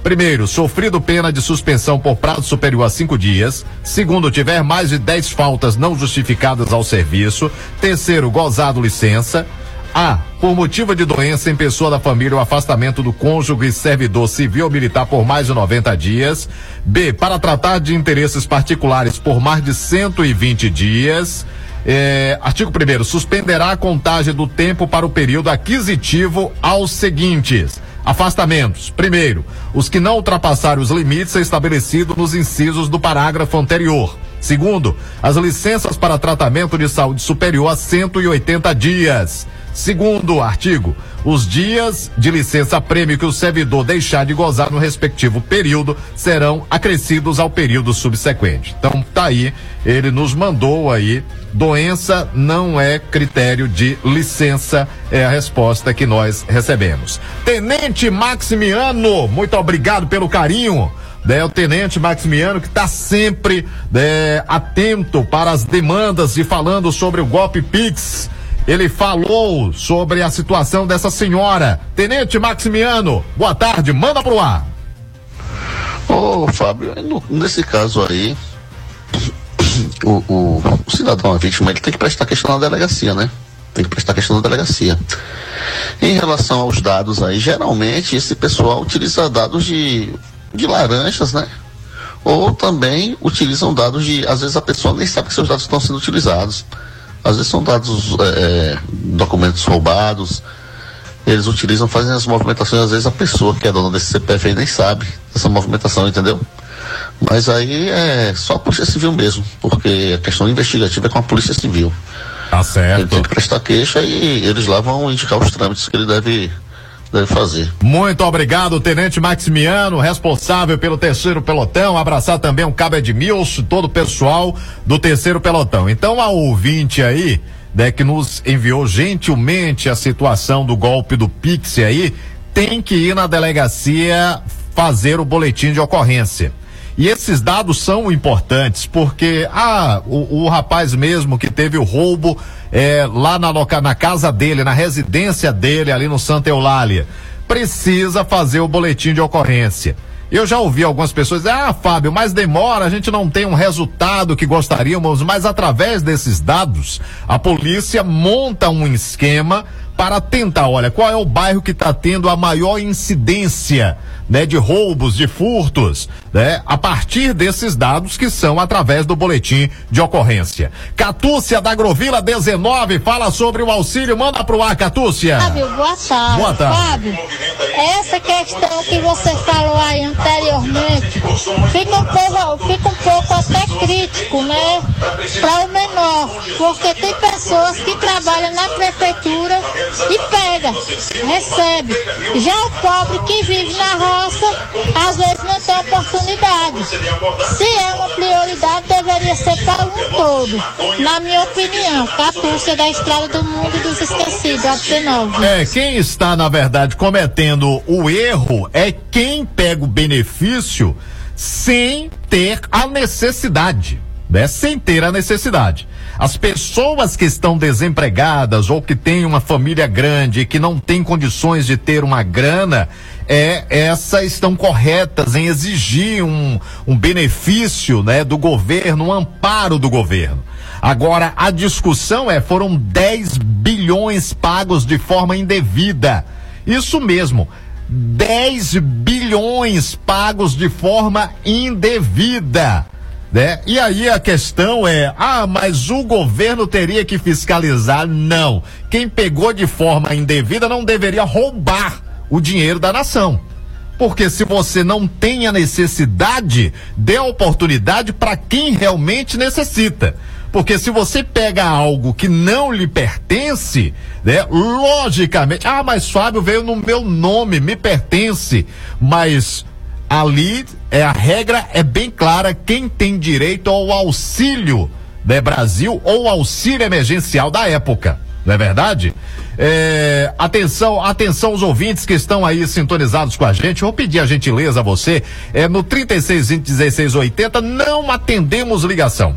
Primeiro, sofrido pena de suspensão por prazo superior a cinco dias. Segundo, tiver mais de 10 faltas não justificadas ao serviço. Terceiro, gozado licença. A. Por motivo de doença em pessoa da família, o afastamento do cônjuge servidor civil ou militar por mais de 90 dias. B. Para tratar de interesses particulares por mais de 120 dias. É, artigo 1 suspenderá a contagem do tempo para o período aquisitivo aos seguintes. Afastamentos. Primeiro, os que não ultrapassarem os limites estabelecidos nos incisos do parágrafo anterior. Segundo, as licenças para tratamento de saúde superior a 180 dias. Segundo artigo, os dias de licença prêmio que o servidor deixar de gozar no respectivo período serão acrescidos ao período subsequente. Então, tá aí, ele nos mandou aí, doença não é critério de licença, é a resposta que nós recebemos. Tenente Maximiano, muito obrigado pelo carinho. né, o tenente Maximiano que está sempre né, atento para as demandas e falando sobre o golpe Pix. Ele falou sobre a situação dessa senhora. Tenente Maximiano, boa tarde, manda pro ar. Ô, Fábio, no- nesse caso aí, o, o, o cidadão, a vítima, ele tem que prestar questão na delegacia, né? Tem que prestar questão na delegacia. Em relação aos dados aí, geralmente esse pessoal utiliza dados de, de laranjas, né? Ou também utilizam dados de. Às vezes a pessoa nem sabe que seus dados estão sendo utilizados. Às vezes são dados, é, documentos roubados. Eles utilizam, fazem as movimentações, às vezes a pessoa que é dona desse CPF aí nem sabe dessa movimentação, entendeu? Mas aí é só a Polícia Civil mesmo, porque a questão investigativa é com a Polícia Civil. Tá certo. Ele tem que prestar queixa e eles lá vão indicar os trâmites que ele deve, deve fazer. Muito obrigado, Tenente Maximiano, responsável pelo terceiro pelotão. Abraçar também o Cabo Edmilson, todo o pessoal do terceiro pelotão. Então, a ouvinte aí, né, que nos enviou gentilmente a situação do golpe do Pix aí, tem que ir na delegacia fazer o boletim de ocorrência. E esses dados são importantes porque ah, o, o rapaz mesmo que teve o roubo é, lá na, loca- na casa dele, na residência dele, ali no Santa Eulália, precisa fazer o boletim de ocorrência. Eu já ouvi algumas pessoas dizer, ah, Fábio, mas demora, a gente não tem um resultado que gostaríamos, mas através desses dados, a polícia monta um esquema para tentar, olha, qual é o bairro que está tendo a maior incidência, né, de roubos, de furtos, né, a partir desses dados que são através do boletim de ocorrência. Catúcia da Agrovila 19 fala sobre o auxílio, manda pro ar, Catúcia. Fábio, boa tarde. Boa tarde. Fábio, essa questão que você falou aí anteriormente fica um pouco, fica um pouco até crítico, né? Para o menor, porque tem pessoas que trabalham na prefeitura e pega, recebe. Já o pobre que vive na roça, às vezes não tem oportunidade. Se é uma prioridade, deveria ser para um todo. Na minha opinião, Catúcia da Estrada do Mundo dos Esquecidos, a 19. É, quem está, na verdade, cometendo o erro é quem pega o benefício sem ter a necessidade, né? Sem ter a necessidade. As pessoas que estão desempregadas ou que têm uma família grande e que não têm condições de ter uma grana, é, essas estão corretas em exigir um, um benefício, né, do governo, um amparo do governo. Agora, a discussão é, foram 10 bilhões pagos de forma indevida. Isso mesmo. 10 bilhões pagos de forma indevida. Né? E aí a questão é: ah, mas o governo teria que fiscalizar? Não. Quem pegou de forma indevida não deveria roubar o dinheiro da nação. Porque se você não tem a necessidade, dê a oportunidade para quem realmente necessita. Porque se você pega algo que não lhe pertence, né, logicamente, ah, mas Fábio veio no meu nome, me pertence, mas ali é a regra é bem clara, quem tem direito ao auxílio, né, Brasil ou auxílio emergencial da época. Não é verdade? É, atenção, atenção os ouvintes que estão aí sintonizados com a gente. Vou pedir a gentileza a você. É, no 3620 1680 não atendemos ligação.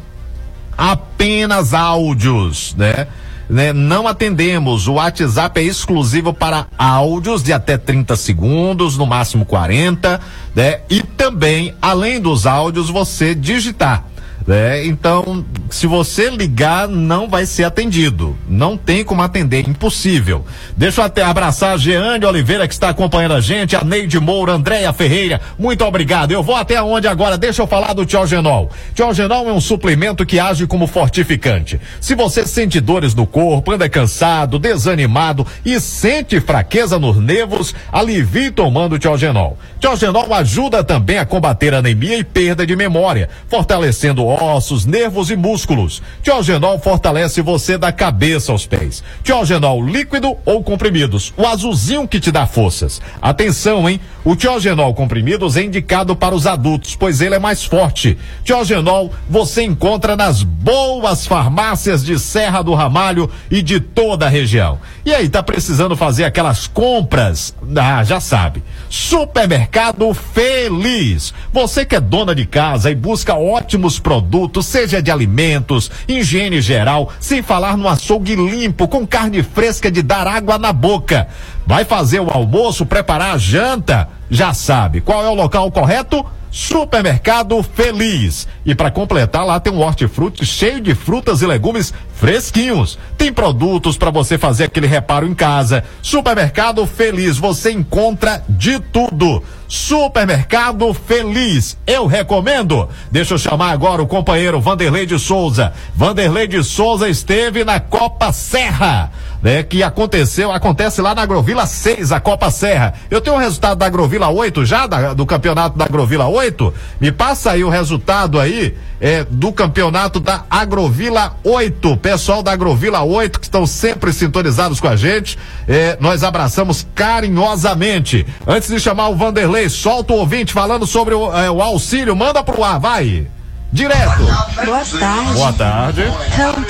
Apenas áudios, né? Né? Não atendemos. O WhatsApp é exclusivo para áudios de até 30 segundos, no máximo 40, né? E também, além dos áudios, você digitar. Né? Então, se você ligar, não vai ser atendido. Não tem como atender, impossível. Deixa eu até abraçar a Jeane Oliveira que está acompanhando a gente, a Neide Moura, Andréia Ferreira. Muito obrigado. Eu vou até onde agora? Deixa eu falar do Tiogenol. Tiogenol é um suplemento que age como fortificante. Se você sente dores no corpo, anda cansado, desanimado e sente fraqueza nos nervos, alivie tomando Tiogenol. Tiogenol ajuda também a combater anemia e perda de memória, fortalecendo ossos, nervos e músculos. Tiogenol fortalece você da cabeça aos pés. Tiogenol líquido ou comprimidos, o azulzinho que te dá forças. Atenção, hein? O Tiogenol comprimidos é indicado para os adultos, pois ele é mais forte. Tiogenol você encontra nas boas farmácias de Serra do Ramalho e de toda a região. E aí, tá precisando fazer aquelas compras? Ah, já sabe. Supermercado Feliz. Você que é dona de casa e busca ótimos produtos, seja de alimentos, higiene geral, sem falar no açougue limpo, com carne fresca de dar água na boca. Vai fazer o almoço, preparar a janta? Já sabe. Qual é o local correto? Supermercado Feliz. E para completar, lá tem um hortifruti cheio de frutas e legumes fresquinhos. Tem produtos para você fazer aquele reparo em casa. Supermercado Feliz, você encontra de tudo. Supermercado Feliz, eu recomendo. Deixa eu chamar agora o companheiro Vanderlei de Souza. Vanderlei de Souza esteve na Copa Serra, né? Que aconteceu, acontece lá na Agrovila 6, a Copa Serra. Eu tenho o resultado da Agrovila 8 já, da- do campeonato da Agrovila 8. Me passa aí o resultado aí, é, do campeonato da Agrovila 8. Pessoal da Agrovila 8 que estão sempre sintonizados com a gente, é, nós abraçamos carinhosamente. Antes de chamar o Vanderlei, solta o ouvinte falando sobre o, é, o auxílio, manda pro ar, vai. Direto. Boa tarde. Boa tarde. Então,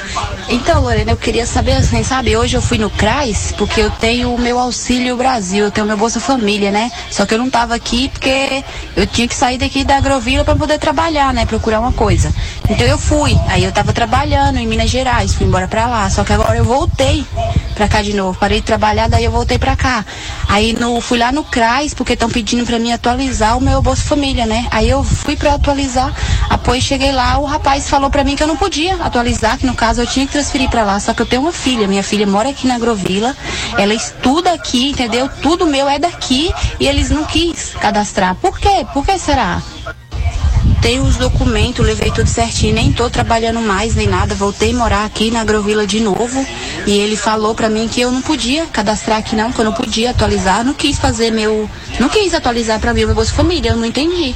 então, Lorena, eu queria saber assim, sabe? Hoje eu fui no CRAS porque eu tenho o meu Auxílio Brasil, eu tenho meu Bolsa Família, né? Só que eu não tava aqui porque eu tinha que sair daqui da Agrovila para poder trabalhar, né? Procurar uma coisa. Então eu fui. Aí eu tava trabalhando em Minas Gerais, fui embora pra lá. Só que agora eu voltei pra cá de novo. Parei de trabalhar, daí eu voltei pra cá. Aí no, fui lá no CRAS porque estão pedindo pra mim atualizar o meu Bolsa Família, né? Aí eu fui pra atualizar, após cheguei lá, o rapaz falou pra mim que eu não podia atualizar, que no caso eu tinha que transferir pra lá. Só que eu tenho uma filha, minha filha mora aqui na Agrovila, ela estuda aqui, entendeu? Tudo meu é daqui e eles não quis cadastrar. Por quê? Por que será? Tenho os documentos, levei tudo certinho, nem tô trabalhando mais nem nada. Voltei morar aqui na Agrovila de novo. E ele falou pra mim que eu não podia cadastrar aqui não, que eu não podia atualizar. Não quis fazer meu. Não quis atualizar pra mim o meu Bolsa Família, eu não entendi.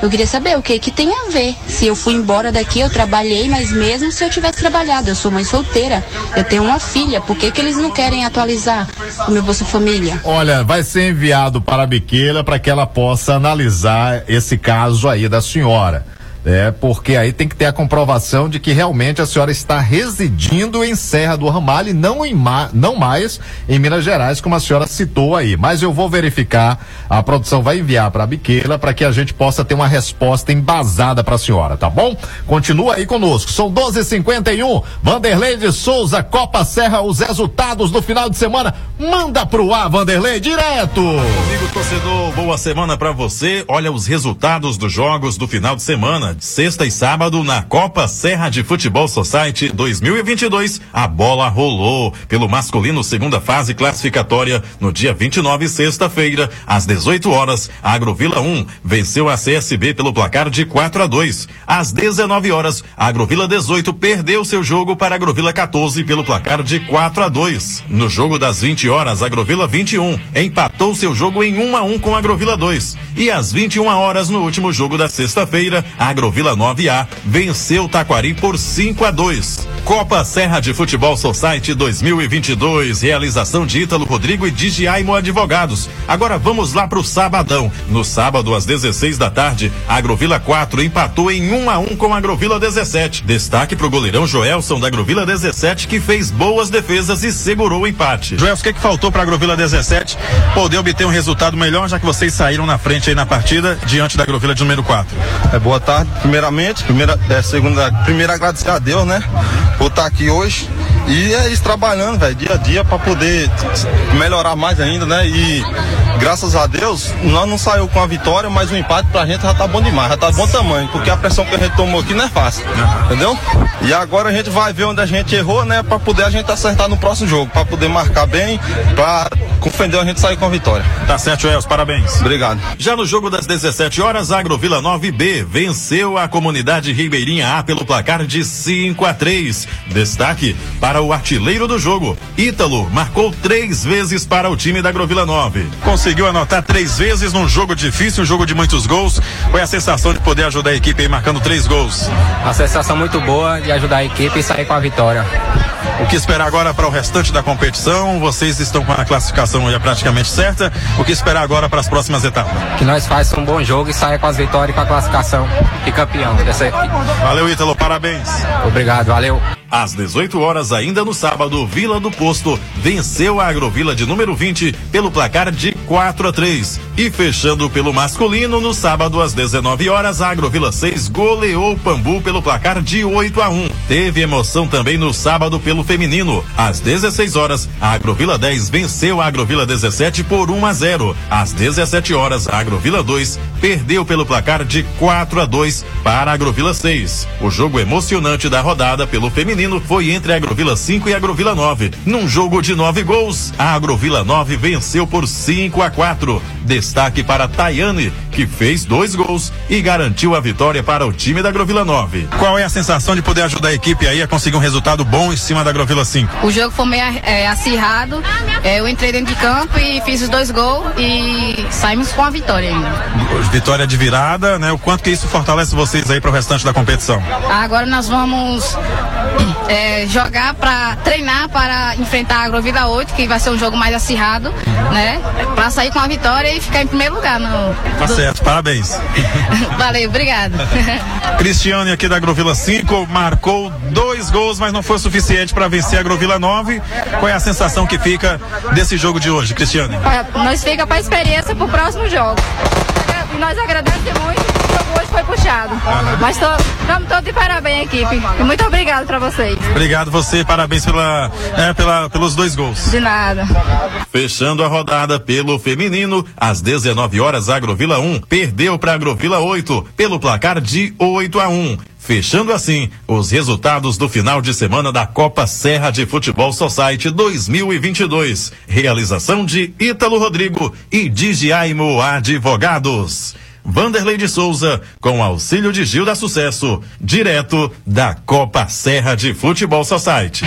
Eu queria saber o que que tem a ver. Se eu fui embora daqui, eu trabalhei, mas mesmo se eu tivesse trabalhado, eu sou mãe solteira, eu tenho uma filha, por que que eles não querem atualizar o meu Bolsa Família? Olha, vai ser enviado para a Biqueira para que ela possa analisar esse caso aí da senhora. É, porque aí tem que ter a comprovação de que realmente a senhora está residindo em Serra do Ramalho e não, em ma não mais em Minas Gerais, como a senhora citou aí. Mas eu vou verificar, a produção vai enviar para a Biqueira para que a gente possa ter uma resposta embasada para a senhora, tá bom? Continua aí conosco. São 12h51. Vanderlei de Souza, Copa Serra, os resultados do final de semana. Manda pro ar, Vanderlei, direto! Amigo torcedor, boa semana para você. Olha os resultados dos jogos do final de semana, de sexta e sábado, na Copa Serra de Futebol Society 2022. A bola rolou pelo masculino segunda fase classificatória no dia 29, sexta-feira, às 18 horas. A Agrovila 1 venceu a CSB pelo placar de 4 a 2. Às 19 horas, Agrovila 18 perdeu seu jogo para Agrovila 14 pelo placar de 4 a 2. No jogo das 20 horas, Agrovila 21 empatou seu jogo em 1 a 1 com Agrovila 2. E às 21 horas, no último jogo da sexta-feira, Agrovila 9A venceu Taquari por 5 a 2. Copa Serra de Futebol Society 2022, realização de Ítalo Rodrigo e de Giaimo Advogados. Agora vamos lá pro sabadão. No sábado às 16 da tarde, a Agrovila 4 empatou em 1 a 1 com a Agrovila 17. Destaque pro goleirão Joelson da Agrovila 17 que fez boas defesas e segurou o empate. Joelson, o que, é que faltou para a Agrovila 17 poder obter um resultado melhor, já que vocês saíram na frente aí na partida diante da Agrovila de número 4? É, boa tarde, primeiramente, primeira, é, segunda, primeiro agradecer a Deus, né, por estar aqui hoje e é isso, trabalhando, velho, dia a dia para poder melhorar mais ainda, né, e graças a Deus, nós não saiu com a vitória, mas o empate pra gente já tá bom demais, já tá bom tamanho, porque a pressão que a gente tomou aqui não é fácil, entendeu? E agora a gente vai ver onde a gente errou, né, para poder a gente acertar no próximo jogo, para poder marcar bem, em Deus a gente sair com a vitória. Tá certo, Els, parabéns. Obrigado. Já no jogo das 17 horas, a Agrovila 9B venceu a comunidade Ribeirinha A pelo placar de 5 a 3. Destaque para o artilheiro do jogo. Ítalo marcou três vezes para o time da Agrovila 9. Conseguiu anotar três vezes num jogo difícil, um jogo de muitos gols. Foi a sensação de poder ajudar a equipe aí marcando três gols. A sensação muito boa de ajudar a equipe e sair com a vitória. O que esperar agora para o restante da competição? Vocês estão com a classificação já praticamente certa. O que esperar agora para as próximas etapas? Que nós façamos um bom jogo e saia com as vitórias e com a classificação e campeão dessa equipe. Valeu, Ítalo, parabéns. Obrigado, valeu. Às 18 horas, ainda no sábado, Vila do Posto venceu a Agrovila de número 20 pelo placar de 4 a 3. E fechando pelo masculino, no sábado, às 19 horas, a Agrovila 6 goleou o Pambu pelo placar de 8 a 1. Teve emoção também no sábado pelo feminino. Às 16 horas, a Agrovila 10 venceu a Agrovila 17 por 1 a 0. Às 17 horas, a Agrovila 2 perdeu pelo placar de 4 a 2 para a Agrovila 6. O jogo emocionante da rodada pelo feminino foi entre a Agrovila 5 e a Agrovila 9. Num jogo de nove gols, a Agrovila 9 venceu por 5 a 4. Destaque para Tayane, que fez dois gols e garantiu a vitória para o time da Agrovila 9. Qual é a sensação de poder ajudar a equipe aí a conseguir um resultado bom em cima da Agrovila 5? O jogo foi meio é, acirrado. É, eu entrei dentro de campo e fiz os dois gols e saímos com a vitória ainda. Vitória de virada, né? O quanto que isso fortalece vocês aí para o restante da competição? Agora nós vamos é, jogar para treinar para enfrentar a Agrovila 8, que vai ser um jogo mais acirrado, né? Para sair com a vitória e ficar em primeiro lugar no, Tá do, certo. parabéns. Valeu, obrigado. Cristiane aqui da Agrovila 5 marcou dois gols, mas não foi suficiente para vencer a Agrovila 9. Qual é a sensação que fica desse jogo de hoje, Cristiane? Nós fica para experiência pro próximo jogo. E nós agradecemos muito, o hoje foi puxado. Mas estamos todos de parabéns, equipe. E muito obrigado para vocês. Obrigado você, parabéns pela, é, pela, pelos dois gols. De nada. Fechando a rodada pelo feminino, às 19 horas, Agrovila 1 perdeu para Agrovila 8 pelo placar de 8 a 1. Fechando assim os resultados do final de semana da Copa Serra de Futebol Society 2022. Realização de Ítalo Rodrigo e Digiaimo Advogados. Vanderlei de Souza, com auxílio de Gil da Sucesso, direto da Copa Serra de Futebol Society.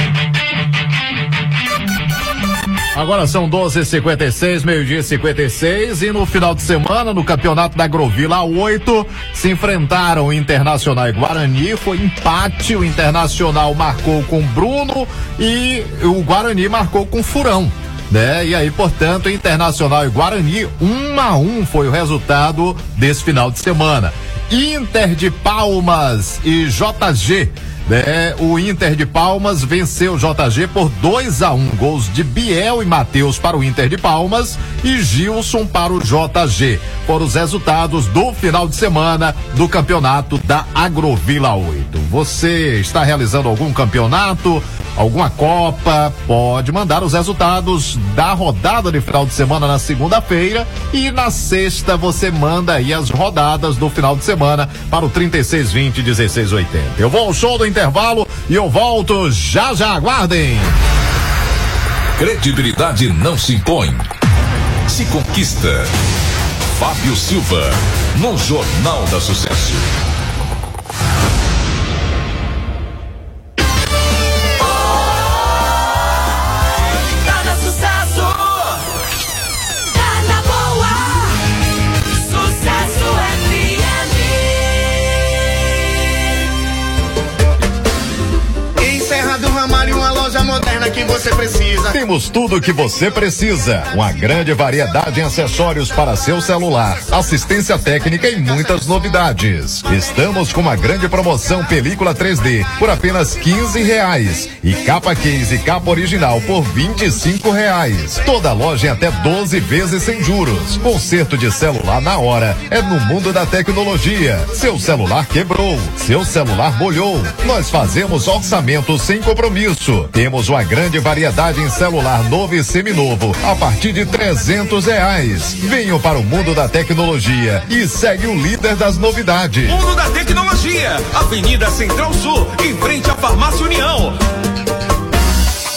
Agora são 12h56, meio-dia 56, e no final de semana, no campeonato da Grovila 8, se enfrentaram o Internacional e Guarani. Foi empate, o Internacional marcou com Bruno e o Guarani marcou com Furão. Né? E aí, portanto, Internacional e Guarani, um a um foi o resultado desse final de semana. Inter de Palmas e JG né? O Inter de Palmas venceu o JG por 2 a 1 um, gols de Biel e Matheus para o Inter de Palmas e Gilson para o JG. Foram os resultados do final de semana do campeonato da Agrovila 8. Você está realizando algum campeonato, alguma Copa? Pode mandar os resultados da rodada de final de semana na segunda-feira e na sexta você manda aí as rodadas do final de semana para o 3620 1680. Eu vou ao show do intervalo e eu volto já já, aguardem. Credibilidade não se impõe, se conquista. Fábio Silva, no Jornal da Sucesso. Que você precisa. Temos tudo o que você precisa. Uma grande variedade em acessórios para seu celular, assistência técnica e muitas novidades. Estamos com uma grande promoção película 3D por apenas 15 reais e capa case e capa original por 25 reais. Toda loja em até 12 vezes sem juros. Conserto de celular na hora é no mundo da tecnologia. Seu celular quebrou, seu celular molhou. Nós fazemos orçamento sem compromisso. Temos uma grande variedade em celular novo e seminovo a partir de 300 reais. Venham para o mundo da tecnologia e segue o líder das novidades. Mundo da Tecnologia, Avenida Central Sul, em frente à Farmácia União.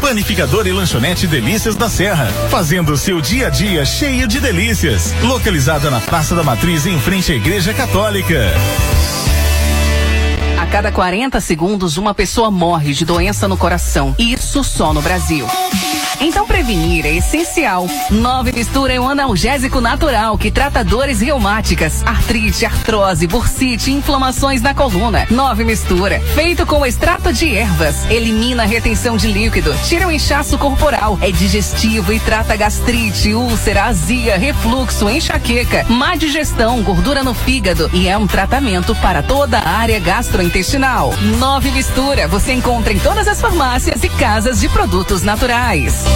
Panificador e lanchonete Delícias da Serra, fazendo seu dia a dia cheio de delícias. Localizada na Praça da Matriz, em frente à Igreja Católica. A cada 40 segundos, uma pessoa morre de doença no coração. Isso só no Brasil. Então prevenir é essencial. Nove Mistura é um analgésico natural que trata dores reumáticas, artrite, artrose, bursite, inflamações na coluna. Nove Mistura, feito com extrato de ervas, elimina a retenção de líquido, tira o inchaço corporal, é digestivo e trata gastrite, úlcera, azia, refluxo, enxaqueca, má digestão, gordura no fígado e é um tratamento para toda a área gastrointestinal. Nove Mistura, você encontra em todas as farmácias e casas de produtos naturais.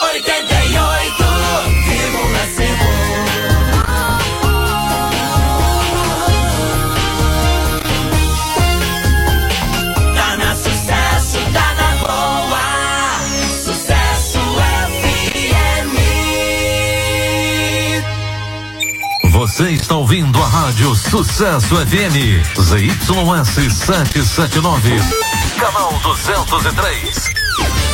88,5 na sucesso, na boa. Sucesso FM. Você está ouvindo a Rádio Sucesso FM, ZYS 779, canal 203.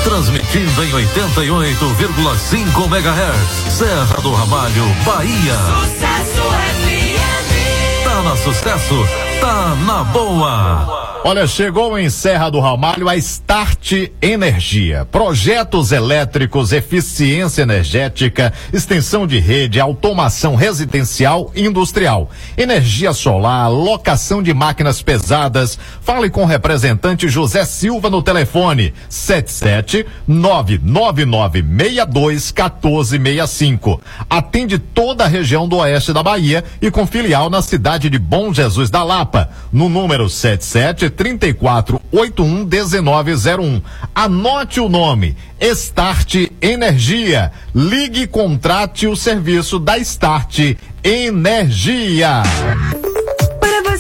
Transmitindo em 88,5 MHz. Serra do Ramalho, Bahia. Sucesso FM. Tá na sucesso, tá na boa. Olha, chegou em Serra do Ramalho a Start Energia. Projetos elétricos, eficiência energética, extensão de rede, automação residencial e industrial, energia solar, locação de máquinas pesadas. Fale com o representante José Silva no telefone 77 99962 1465. Atende toda a região do oeste da Bahia e com filial na cidade de Bom Jesus da Lapa, no número 77 34 81 1901. Anote o nome: Start Energia. Ligue e contrate o serviço da Start Energia.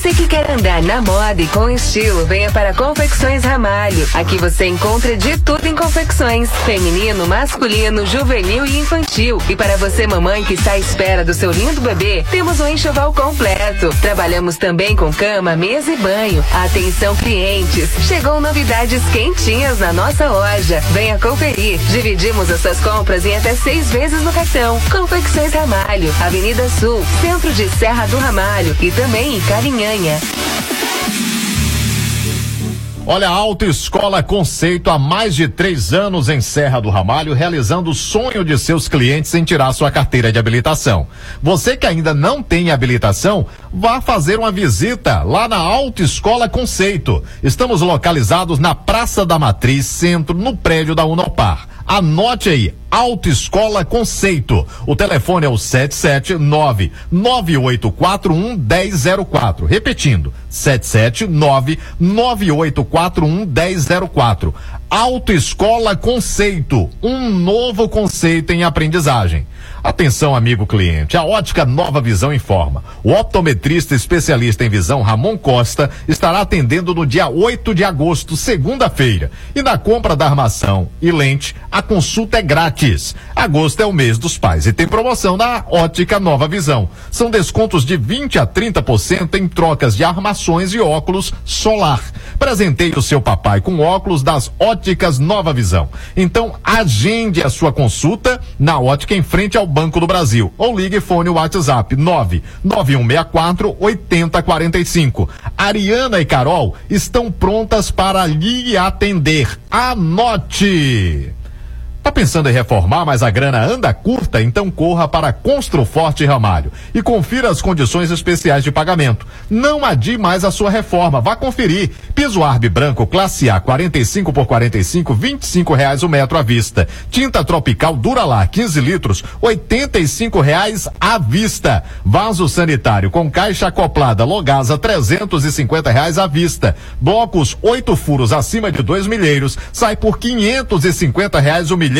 Você que quer andar na moda e com estilo, venha para Confecções Ramalho. Aqui você encontra de tudo em confecções: feminino, masculino, juvenil e infantil. E para você, mamãe que está à espera do seu lindo bebê, temos um enxoval completo. Trabalhamos também com cama, mesa e banho. Atenção, clientes! Chegou novidades quentinhas na nossa loja. Venha conferir. Dividimos as suas compras em até seis vezes no cartão. Confecções Ramalho, Avenida Sul, centro de Serra do Ramalho e também em Olha, a Autoescola Conceito há mais de três anos em Serra do Ramalho, realizando o sonho de seus clientes em tirar sua carteira de habilitação. Você que ainda não tem habilitação, vá fazer uma visita lá na Autoescola Conceito. Estamos localizados na Praça da Matriz, centro, no prédio da Unopar. Anote aí, Autoescola Conceito. O telefone é o 779 9841 1004. Repetindo, 779 9841 1004. Autoescola Conceito, um novo conceito em aprendizagem. Atenção, amigo cliente. A Ótica Nova Visão informa. O optometrista especialista em visão Ramon Costa estará atendendo no dia 8 de agosto, segunda-feira. E na compra da armação e lente, a consulta é grátis. Agosto é o mês dos pais e tem promoção na Ótica Nova Visão. São descontos de 20 a 30% em trocas de armações e óculos solar. Presenteie o seu papai com óculos das Óticas Nova Visão. Então, agende a sua consulta na ótica em frente ao Banco do Brasil ou ligue fone WhatsApp 99164 8045. Ariana e Carol estão prontas para lhe atender. Anote! Tá pensando em reformar, mas a grana anda curta? Então corra para Construforte Ramalho e confira as condições especiais de pagamento. Não adie mais a sua reforma, vá conferir. Piso Arbe branco classe A 45 por 45, 25 reais o metro à vista. Tinta tropical Duralar 15 litros, 85 reais à vista. Vaso sanitário com caixa acoplada Logasa 350 reais à vista. Blocos 8 furos acima de 2 milheiros sai por 550 reais o milheiro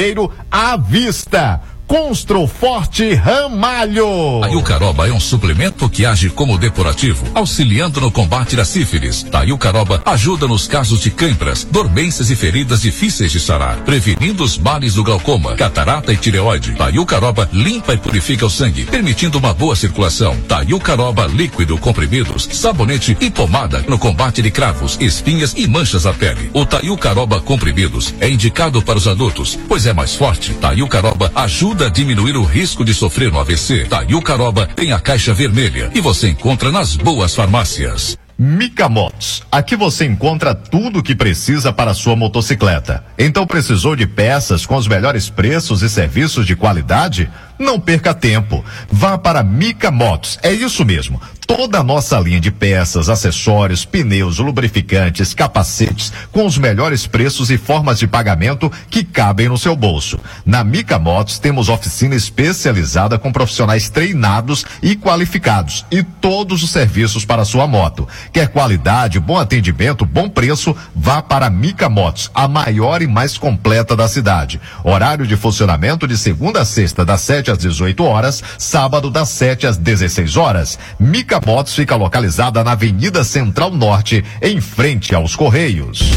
à vista. Construforte Ramalho. A Iucaroba é um suplemento que age como depurativo, auxiliando no combate da sífilis. A Iucaroba ajuda nos casos de câimbras, dormências e feridas difíceis de sarar, prevenindo os males do glaucoma, catarata e tireoide. A Iucaroba limpa e purifica o sangue, permitindo uma boa circulação. A Iucaroba líquido, comprimidos, sabonete e pomada no combate de cravos, espinhas e manchas na pele. O Taiucaroba comprimidos é indicado para os adultos, pois é mais forte. Taiucaroba ajuda a diminuir o risco de sofrer um AVC. Taiucaroba tem a caixa vermelha e você encontra nas boas farmácias. Mica Motos. Aqui você encontra tudo o que precisa para sua motocicleta. Então precisou de peças com os melhores preços e serviços de qualidade? Não perca tempo. Vá para Mica Motos. É isso mesmo. Toda a nossa linha de peças, acessórios, pneus, lubrificantes, capacetes, com os melhores preços e formas de pagamento que cabem no seu bolso. Na Mica Motos temos oficina especializada com profissionais treinados e qualificados e todos os serviços para sua moto. Quer qualidade, bom atendimento, bom preço? Vá para Mica Motos, a maior e mais completa da cidade. Horário de funcionamento de segunda a sexta, das 7 17 às 18 horas, sábado das 7 às 16 horas. Mica Motos fica localizada na Avenida Central Norte, em frente aos Correios.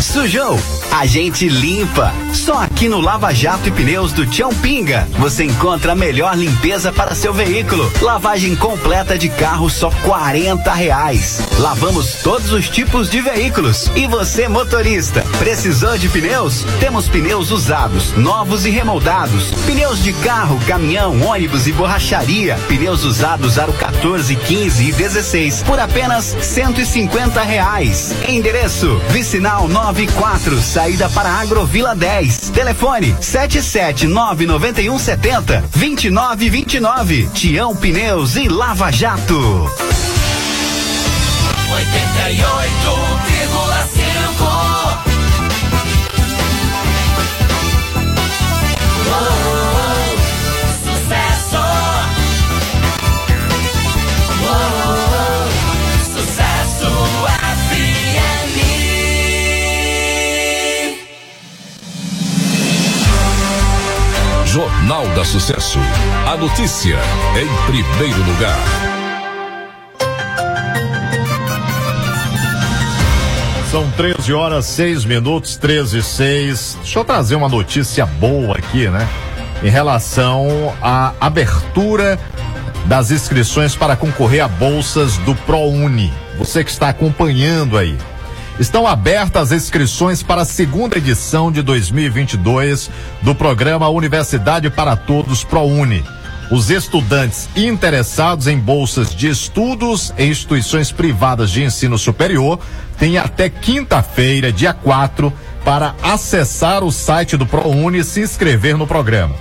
Sujou? A gente limpa. Só aqui no Lava Jato e Pneus do Tião Pinga você encontra a melhor limpeza para seu veículo. Lavagem completa de carro só 40 reais. Lavamos todos os tipos de veículos. E você, motorista, precisou de pneus? Temos pneus usados, novos e remoldados. Pneus de carro, caminhão, ônibus e borracharia. Pneus usados aro 14, 15 e 16 por apenas 150 reais. Endereço: Vicinal 94, saída para Agrovila 10. Telefone 7799170 2929. Tião Pneus e Lava Jato. 88,5 Jornal da Sucesso. A notícia em primeiro lugar. São 13 horas 6 minutos, 13 e 6. Deixa eu trazer uma notícia boa aqui, né? Em relação à abertura das inscrições para concorrer a bolsas do ProUni. Você que está acompanhando aí. Estão abertas as inscrições para a segunda edição de 2022 do programa Universidade para Todos ProUni. Os estudantes interessados em bolsas de estudos em instituições privadas de ensino superior têm até quinta-feira, dia 4, para acessar o site do ProUni e se inscrever no programa.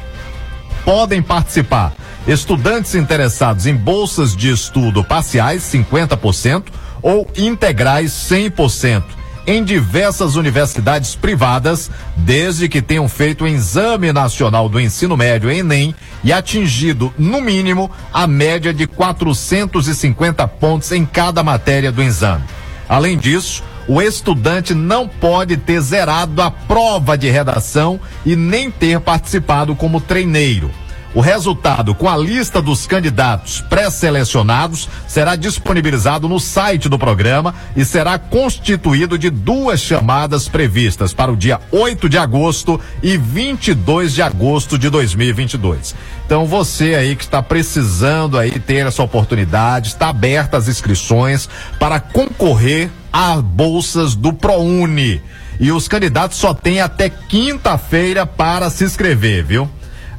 Podem participar estudantes interessados em bolsas de estudo parciais, 50%, ou integrais, 100%, em diversas universidades privadas, desde que tenham feito o Exame Nacional do Ensino Médio, Enem, e atingido, no mínimo, a média de 450 pontos em cada matéria do exame. Além disso, o estudante não pode ter zerado a prova de redação e nem ter participado como treineiro. O resultado com a lista dos candidatos pré-selecionados será disponibilizado no site do programa e será constituído de duas chamadas previstas para o dia 8 de agosto e 22 de agosto de 2022. Então você aí que está precisando aí ter essa oportunidade, está aberta as inscrições para concorrer a bolsas do ProUni. E os candidatos só têm até quinta-feira para se inscrever, viu?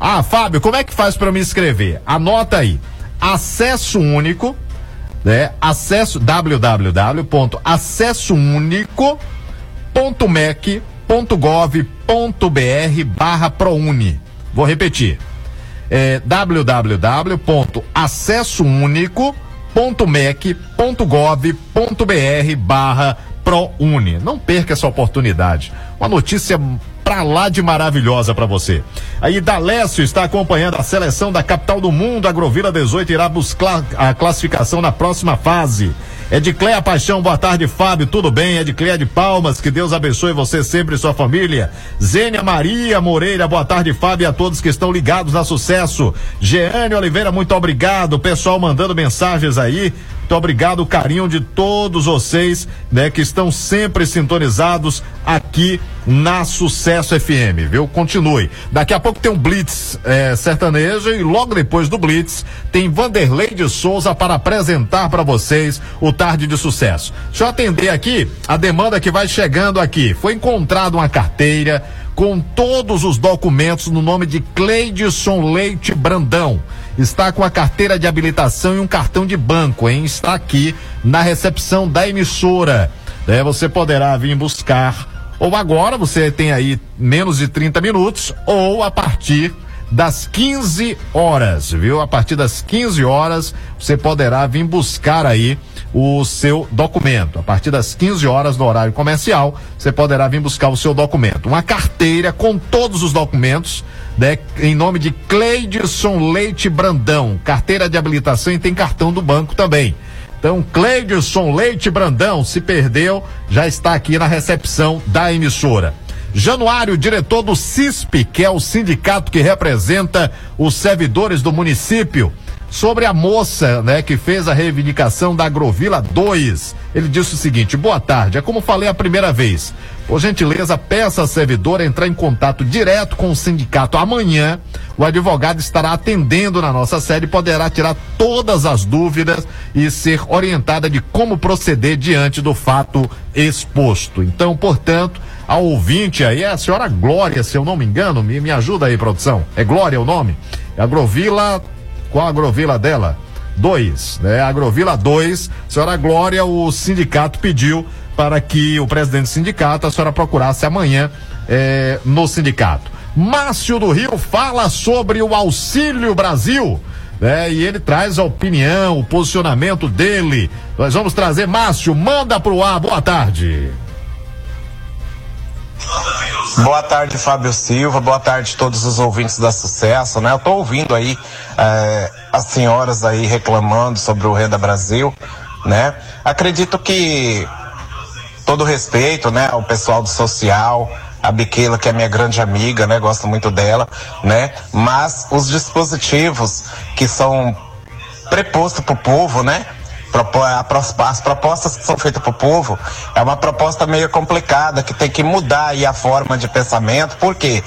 Ah, Fábio, como é que faz para me inscrever? Anota aí. Acesso único, né? Acesso www.acessounico.mec.gov.br barra ProUni. Vou repetir. É www.acessounico.mec.gov.br barra ProUni. Não perca essa oportunidade. Uma notícia pra lá de maravilhosa para você. Aí Dalécio está acompanhando a seleção da capital do mundo, Agrovila 18 irá buscar a classificação na próxima fase. Edicleia Paixão, boa tarde, Fábio, tudo bem? Edicleia de Palmas, que Deus abençoe você sempre e sua família. Zênia Maria Moreira, boa tarde, Fábio, e a todos que estão ligados na sucesso. Jeane Oliveira, muito obrigado. Pessoal mandando mensagens aí. Muito obrigado, carinho de todos vocês, né, que estão sempre sintonizados aqui na Sucesso FM, viu? Continue. Daqui a pouco tem um Blitz eh, sertanejo e logo depois do Blitz tem Vanderlei de Souza para apresentar para vocês o Tarde de Sucesso. Deixa eu atender aqui a demanda que vai chegando aqui. Foi encontrada uma carteira com todos os documentos no nome de Cleidson Leite Brandão. Está com a carteira de habilitação e um cartão de banco, hein? Está aqui na recepção da emissora. É, você poderá vir buscar, ou agora você tem aí menos de 30 minutos, ou a partir das 15 horas, viu? A partir das 15 horas você poderá vir buscar aí o seu documento. A partir das 15 horas no horário comercial, você poderá vir buscar o seu documento. Uma carteira com todos os documentos, né? Em nome de Cleidson Leite Brandão. Carteira de habilitação e tem cartão do banco também. Então, Cleidson Leite Brandão, se perdeu, já está aqui na recepção da emissora. Januário, diretor do CISP, que é o sindicato que representa os servidores do município, sobre a moça, né, que fez a reivindicação da Agrovila 2. Ele disse o seguinte: boa tarde, é como falei a primeira vez. Por gentileza, peça à servidora entrar em contato direto com o sindicato amanhã. O advogado estará atendendo na nossa sede e poderá tirar todas as dúvidas e ser orientada de como proceder diante do fato exposto. Então, portanto, a ouvinte aí é a senhora Glória, se eu não me engano, me, me ajuda aí, produção. É Glória o nome? Agrovila, qual a Agrovila dela? Dois, né? Agrovila 2, senhora Glória, o sindicato pediu para que o presidente do sindicato, a senhora procurasse amanhã eh, no sindicato. Márcio do Rio fala sobre o Auxílio Brasil. Né? E ele traz a opinião, o posicionamento dele. Nós vamos trazer, Márcio, manda pro ar, boa tarde. Boa tarde, Fábio Silva. Boa tarde a todos os ouvintes da Sucesso, né? Eu tô ouvindo aí eh, as senhoras aí reclamando sobre o Renda Brasil, né? Acredito que todo respeito, né, ao pessoal do social, a Biquela, que é minha grande amiga, né, gosto muito dela, né, mas os dispositivos que são prepostos para o povo, né, as propostas que são feitas para o povo é uma proposta meio complicada que tem que mudar aí a forma de pensamento, porque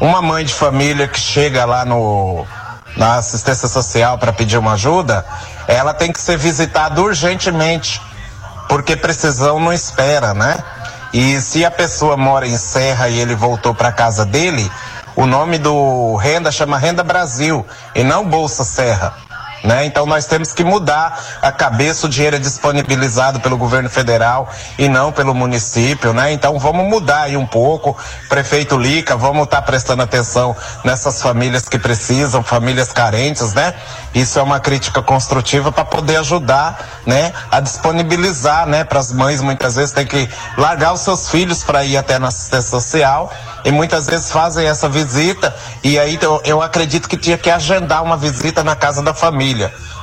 uma mãe de família que chega lá no na assistência social para pedir uma ajuda, ela tem que ser visitada urgentemente porque precisão não espera, né? E se a pessoa mora em Serra e ele voltou para casa dele, o nome do renda chama Renda Brasil e não Bolsa Serra. Né? Então nós temos que mudar a cabeça, o dinheiro é disponibilizado pelo governo federal e não pelo município, né? Então vamos mudar aí um pouco, prefeito Lica, vamos estar prestando atenção nessas famílias que precisam, famílias carentes, né? Isso é uma crítica construtiva para poder ajudar, né? A disponibilizar, né? Para as mães muitas vezes tem que largar os seus filhos para ir até na assistência social e muitas vezes fazem essa visita e aí eu, eu acredito que tinha que agendar uma visita na casa da família,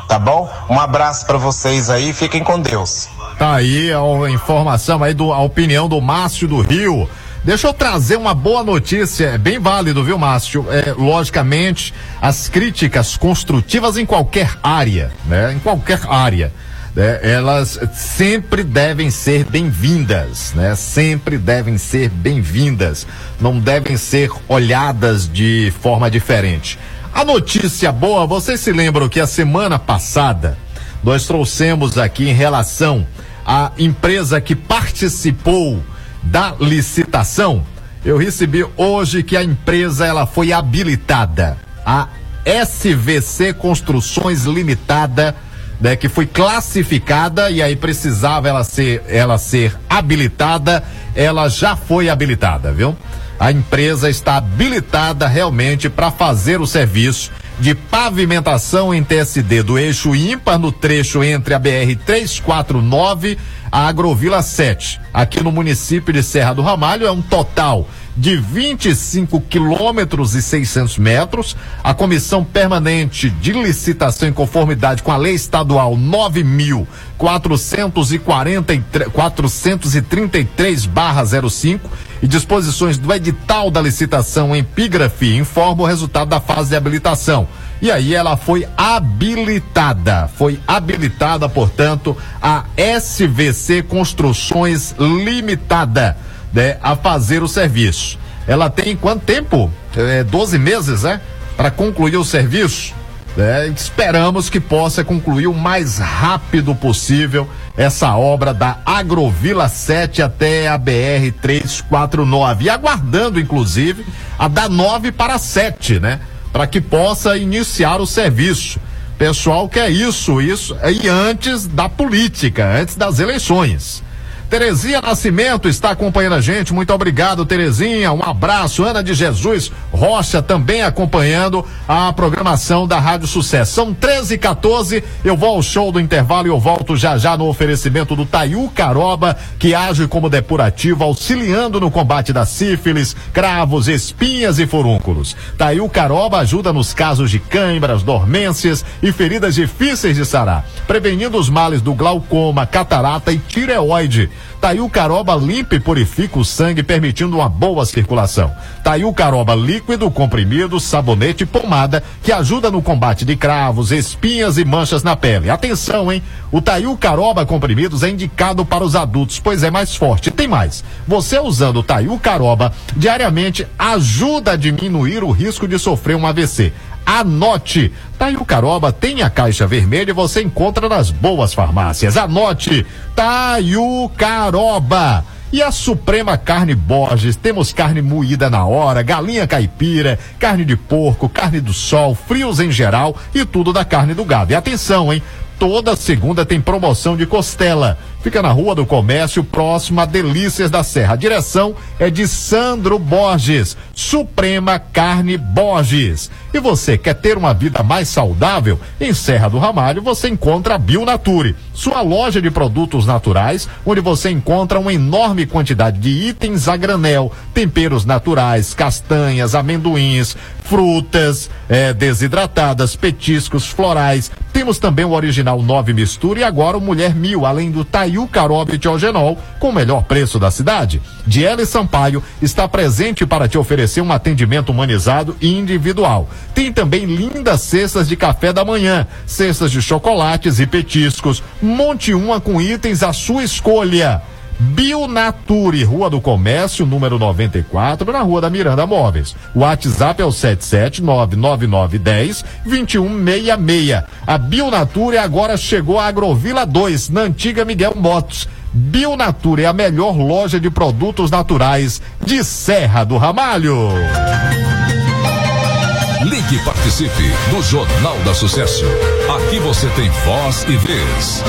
tá bom? Um abraço para vocês aí, fiquem com Deus. Tá aí a informação aí do a opinião do Márcio do Rio. Deixa eu trazer uma boa notícia, é bem válido, viu, Márcio? É, logicamente, as críticas construtivas em qualquer área, né? Em qualquer área. né? Elas sempre devem ser bem-vindas, né? Sempre devem ser bem-vindas. Não devem ser olhadas de forma diferente. A notícia boa, vocês se lembram que a semana passada nós trouxemos aqui em relação à empresa que participou da licitação. Eu recebi hoje que a empresa ela foi habilitada, a SVC Construções Limitada, né, que foi classificada e aí precisava ela ser ela ser habilitada, ela já foi habilitada, viu? A empresa está habilitada realmente para fazer o serviço de pavimentação em TSD do eixo ímpar no trecho entre a BR 349 a Agrovila 7. Aqui no município de Serra do Ramalho é um total de 25 quilômetros e 600 metros. A comissão permanente de licitação em conformidade com a lei estadual 9.433/05 e disposições do edital da licitação em epígrafe informa o resultado da fase de habilitação. E aí ela foi habilitada, foi habilitada, portanto, a SVC Construções Limitada, né, a fazer o serviço. Ela tem quanto tempo? É, 12 meses, né? Para concluir o serviço. né? esperamos que possa concluir o mais rápido possível essa obra da Agrovila 7 até a BR 349. E aguardando, inclusive, a da 9 para a 7, né? Para que possa iniciar o serviço. Pessoal quer isso, isso, e antes da política, antes das eleições. Terezinha Nascimento está acompanhando a gente. Muito obrigado, Terezinha. Um abraço. Ana de Jesus Rocha também acompanhando a programação da Rádio Sucesso. São 13 e 14 Eu vou ao show do intervalo e eu volto já já no oferecimento do Taiu Caroba, que age como depurativo, auxiliando no combate da sífilis, cravos, espinhas e furúnculos. Taiu Caroba ajuda nos casos de câimbras, dormências e feridas difíceis de sarar, prevenindo os males do glaucoma, catarata e tireoide. Taiu Caroba limpa e purifica o sangue, permitindo uma boa circulação. Taiu Caroba líquido, comprimido, sabonete e pomada, que ajuda no combate de cravos, espinhas e manchas na pele. Atenção, hein? O Taiu Caroba comprimidos é indicado para os adultos, pois é mais forte. Tem mais. Você usando o Taiu Caroba diariamente ajuda a diminuir o risco de sofrer um AVC. Anote. Taiu Caroba tem a caixa vermelha e você encontra nas boas farmácias. Anote. Taiu Caroba. E a Suprema Carne Borges, temos carne moída na hora, galinha caipira, carne de porco, carne do sol, frios em geral e tudo da carne do gado. E atenção, hein? Toda segunda tem promoção de costela. Fica na Rua do Comércio, próximo a Delícias da Serra. A direção é de Sandro Borges, Suprema Carne Borges. E você quer ter uma vida mais saudável? Em Serra do Ramalho você encontra a Bionature, sua loja de produtos naturais, onde você encontra uma enorme quantidade de itens a granel, temperos naturais, castanhas, amendoins, frutas eh, desidratadas, petiscos florais. Temos também o original 9 mistura e agora o Mulher Mil, além do Taiu Carob Tiogenol, com o melhor preço da cidade. Diele Sampaio está presente para te oferecer um atendimento humanizado e individual. Tem também lindas cestas de café da manhã, cestas de chocolates e petiscos. Monte uma com itens à sua escolha. Bionature, Rua do Comércio, número 94, na Rua da Miranda Móveis. O WhatsApp é o 7799910 2166. A Bionature agora chegou à Agrovila 2, na antiga Miguel Motos. Bionature é a melhor loja de produtos naturais de Serra do Ramalho. Ligue participe do Jornal da Sucesso. Aqui você tem voz e vez.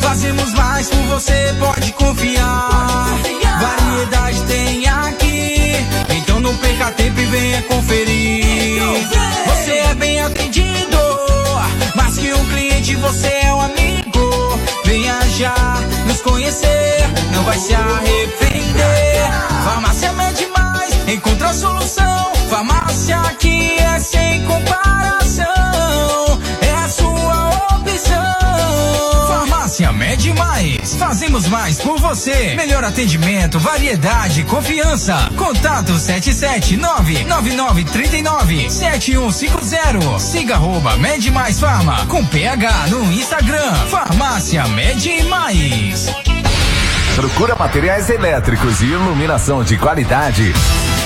Fazemos mais por você, pode confiar. Variedade tem aqui. Então não perca tempo e venha conferir. Você é bem atendido. Mais que um cliente, você é um amigo. Venha já nos conhecer, não vai se arrepender. Farmácia Mede Mais, encontra a solução. Farmácia aqui é sem comparação. Farmácia Mede Mais, fazemos mais por você. Melhor atendimento, variedade, confiança. Contato 779-9939-7150. Siga arroba Mede Mais Farma com PH no Instagram. Farmácia Mede Mais. Procura materiais elétricos e iluminação de qualidade.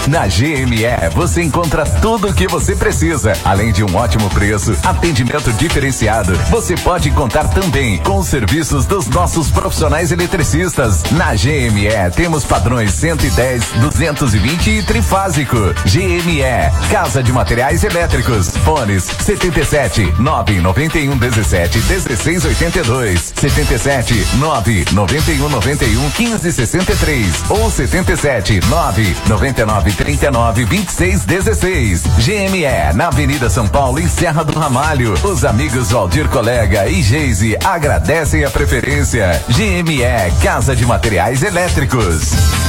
Na GME você encontra tudo o que você precisa, além de um ótimo preço, atendimento diferenciado. Você pode contar também com os serviços dos nossos profissionais eletricistas. Na GME temos padrões 110, 220 e trifásico. GME, Casa de Materiais Elétricos. Fones 77 991 17 16 82, 77 991 91 15 63 ou 77 9 99 39 26 16. GME na Avenida São Paulo em Serra do Ramalho. Os amigos Valdir Colega e Geise agradecem a preferência. GME Casa de Materiais Elétricos.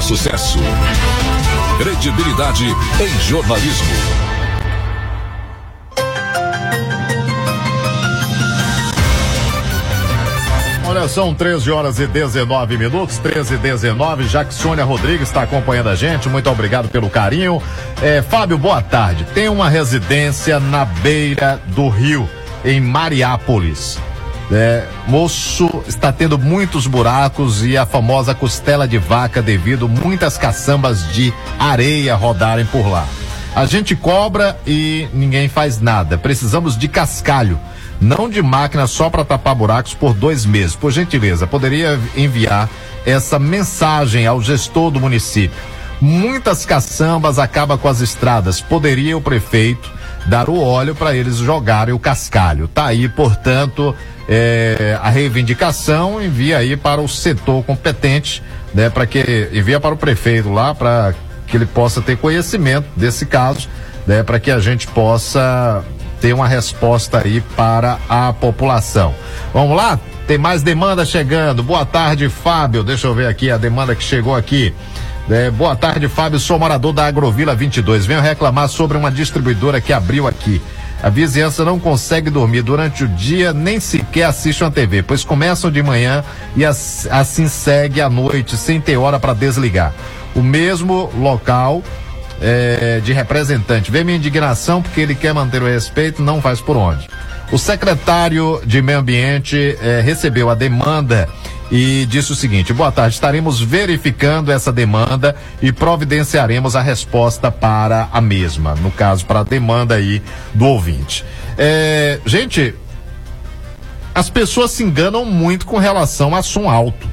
Sucesso. Credibilidade em jornalismo. Olha, são 13 horas e 19 minutos, 13 e 19. Jacksônia Rodrigues está acompanhando a gente. Muito obrigado pelo carinho. É, Fábio, boa tarde. Tem uma residência na beira do rio, em Mariápolis. É, moço está tendo muitos buracos e a famosa costela de vaca devido muitas caçambas de areia rodarem por lá. A gente cobra e ninguém faz nada. Precisamos de cascalho. não de máquina só para tapar buracos por dois meses. Por gentileza, poderia enviar essa mensagem ao gestor do município. Muitas caçambas acabam com as estradas. Poderia o prefeito dar o óleo para eles jogarem o cascalho. Tá aí, portanto, é, a reivindicação envia aí para o setor competente, né, para que envia para o prefeito lá para que ele possa ter conhecimento desse caso, né, para que a gente possa ter uma resposta aí para a população. Vamos lá? Tem mais demanda chegando. Boa tarde, Fábio. Deixa eu ver aqui a demanda que chegou aqui. É, boa tarde, Fábio. Sou morador da Agrovila 22. Venho reclamar sobre uma distribuidora que abriu aqui. A vizinhança não consegue dormir durante o dia, nem sequer assiste uma TV, pois começam de manhã e as, assim segue à noite, sem ter hora para desligar. O mesmo local é, de representante. Vê minha indignação porque ele quer manter o respeito, não faz por onde. O secretário de Meio Ambiente é, recebeu a demanda e disse o seguinte: boa tarde, estaremos verificando essa demanda e providenciaremos a resposta para a mesma, no caso, para a demanda aí do ouvinte. É, gente, as pessoas se enganam muito com relação a som alto.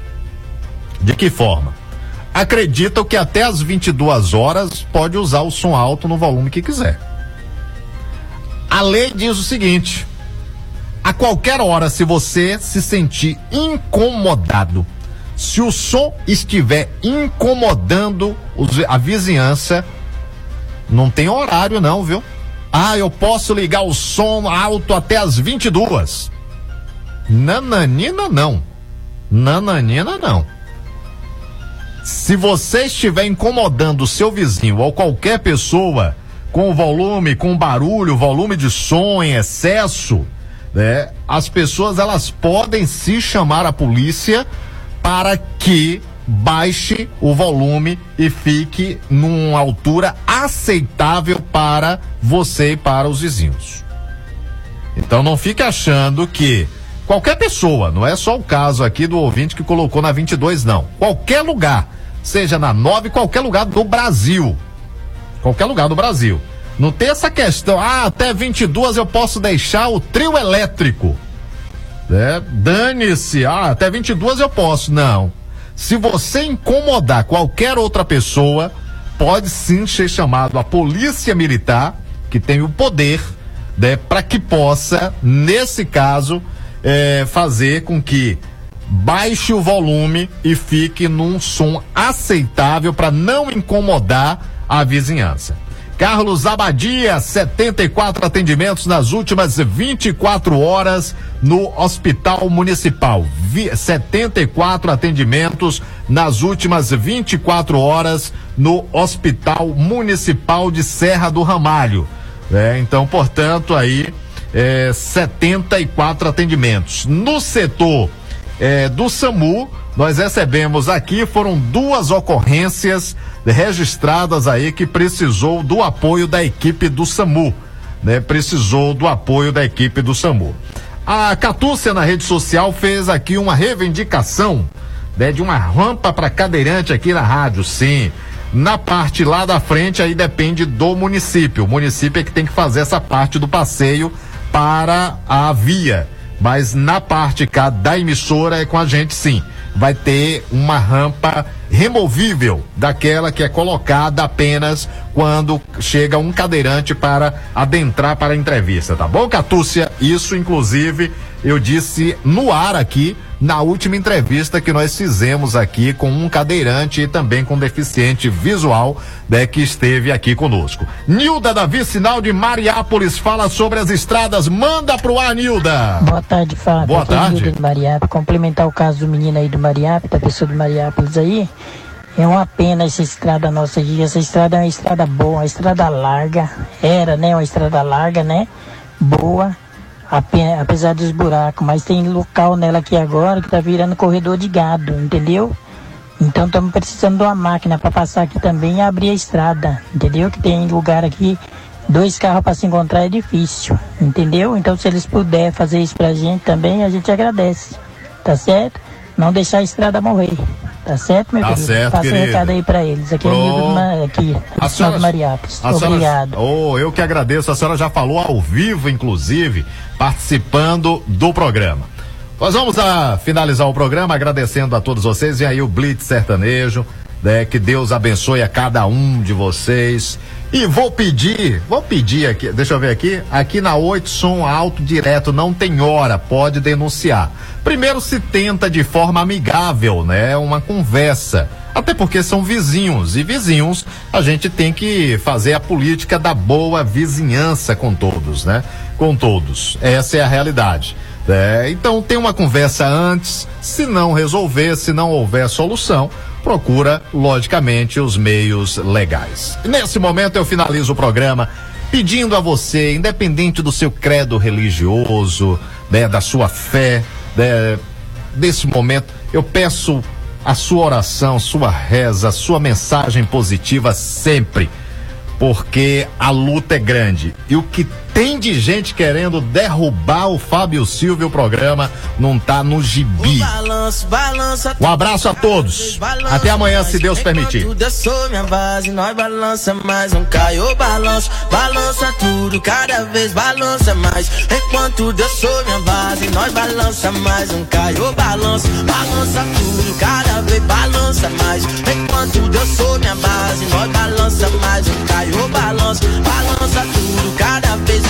De que forma? Acreditam que até as 22 horas pode usar o som alto no volume que quiser. A lei diz o seguinte: a qualquer hora, se você se sentir incomodado, se o som estiver incomodando a vizinhança, não tem horário não, viu? Ah, eu posso ligar o som alto até as 22. Nananina não. Nananina não. Se você estiver incomodando o seu vizinho ou qualquer pessoa com volume, com barulho, volume de som em excesso, né? As pessoas elas podem se chamar a polícia para que baixe o volume e fique numa altura aceitável para você e para os vizinhos. Então não fique achando que qualquer pessoa, não é só o caso aqui do ouvinte que colocou na 22 não. Qualquer lugar, seja na 9, qualquer lugar do Brasil. Qualquer lugar do Brasil. Não tem essa questão, ah, até 22 eu posso deixar o trio elétrico. É, Dane-se, ah, até 22 eu posso. Não. Se você incomodar qualquer outra pessoa, pode sim ser chamado a polícia militar, que tem o poder, né, para que possa, nesse caso, é, fazer com que baixe o volume e fique num som aceitável para não incomodar a vizinhança. Carlos Abadia, 74 atendimentos nas últimas 24 horas no Hospital Municipal. Vi, 74 atendimentos nas últimas 24 horas no Hospital Municipal de Serra do Ramalho. É, então, portanto, aí é, 74 atendimentos. No setor é, do SAMU, nós recebemos aqui, foram duas ocorrências registradas aí que precisou do apoio da equipe do SAMU, né? Precisou do apoio da equipe do SAMU. A Catúcia na rede social fez aqui uma reivindicação, né? De uma rampa para cadeirante aqui na rádio, sim. Na parte lá da frente aí depende do município. O município é que tem que fazer essa parte do passeio para a via. Mas na parte cá da emissora é com a gente sim vai ter uma rampa removível, daquela que é colocada apenas quando chega um cadeirante para adentrar para a entrevista, tá bom, Catúcia? Isso, inclusive, eu disse no ar aqui na última entrevista que nós fizemos aqui com um cadeirante e também com deficiente visual, né, que esteve aqui conosco. Nilda Davi, sinal de Mariápolis, fala sobre as estradas. Manda pro ar, Nilda. Boa tarde, Fábio. Boa Aqui é tarde. Nilda de Mariápolis. Complementar o caso do menino aí do Mariápolis, da pessoa do Mariápolis aí. É uma pena essa estrada nossa aqui. Essa estrada é uma estrada boa, uma estrada larga. Era, né? Uma estrada larga, né? Boa ape- apesar dos buracos, mas tem local nela aqui agora que tá virando corredor de gado, entendeu? Então estamos precisando de uma máquina para passar aqui também e abrir a estrada, entendeu? Que tem lugar aqui, dois carros para se encontrar é difícil, entendeu? Então se eles puderem fazer isso pra gente também, a gente agradece, tá certo? Não deixar a estrada morrer. Tá certo, meu Tá querido? certo, Passa querido. recado aí pra eles. Aqui é o. Nildo Ma- aqui, A senhora-. A senhora- Obrigado. Oh, eu que agradeço. A senhora já falou ao vivo, inclusive, participando do programa. Nós vamos a finalizar o programa agradecendo a todos vocês. E aí o Blitz Sertanejo, né? Que Deus abençoe a cada um de vocês. E vou pedir, vou pedir aqui, deixa eu ver aqui, aqui na 8 som alto direto, não tem hora, pode denunciar. Primeiro se tenta de forma amigável, né? Uma conversa. Até porque são vizinhos e vizinhos a gente tem que fazer a política da boa vizinhança com todos, né? Com todos. Essa é a realidade. É, então tem uma conversa antes, se não resolver, se não houver solução, procura, logicamente, os meios legais. Nesse momento eu finalizo o programa pedindo a você, independente do seu credo religioso, né, da sua fé, né, desse momento, eu peço a sua oração, sua reza, sua mensagem positiva sempre, porque a luta é grande. E o que tem de gente querendo derrubar o Fábio Silva e o programa não tá no gibi. Um abraço a todos. Até amanhã, se Deus permitir. Tudo eu sou minha base, nós balança mais, não cai o balanço, balança tudo, cada vez balança mais. Enquanto Deus sou minha base, nós balança mais, não cai o balanço, balança tudo, cada vez balança mais. Enquanto Deus sou minha base, nós balança mais, não cai o balanço, balança tudo, cada vez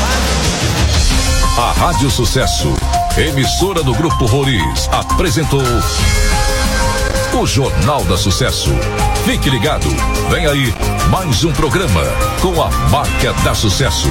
A Rádio Sucesso, emissora do Grupo Roriz, apresentou o Jornal da Sucesso. Fique ligado, vem aí mais um programa com a marca da Sucesso.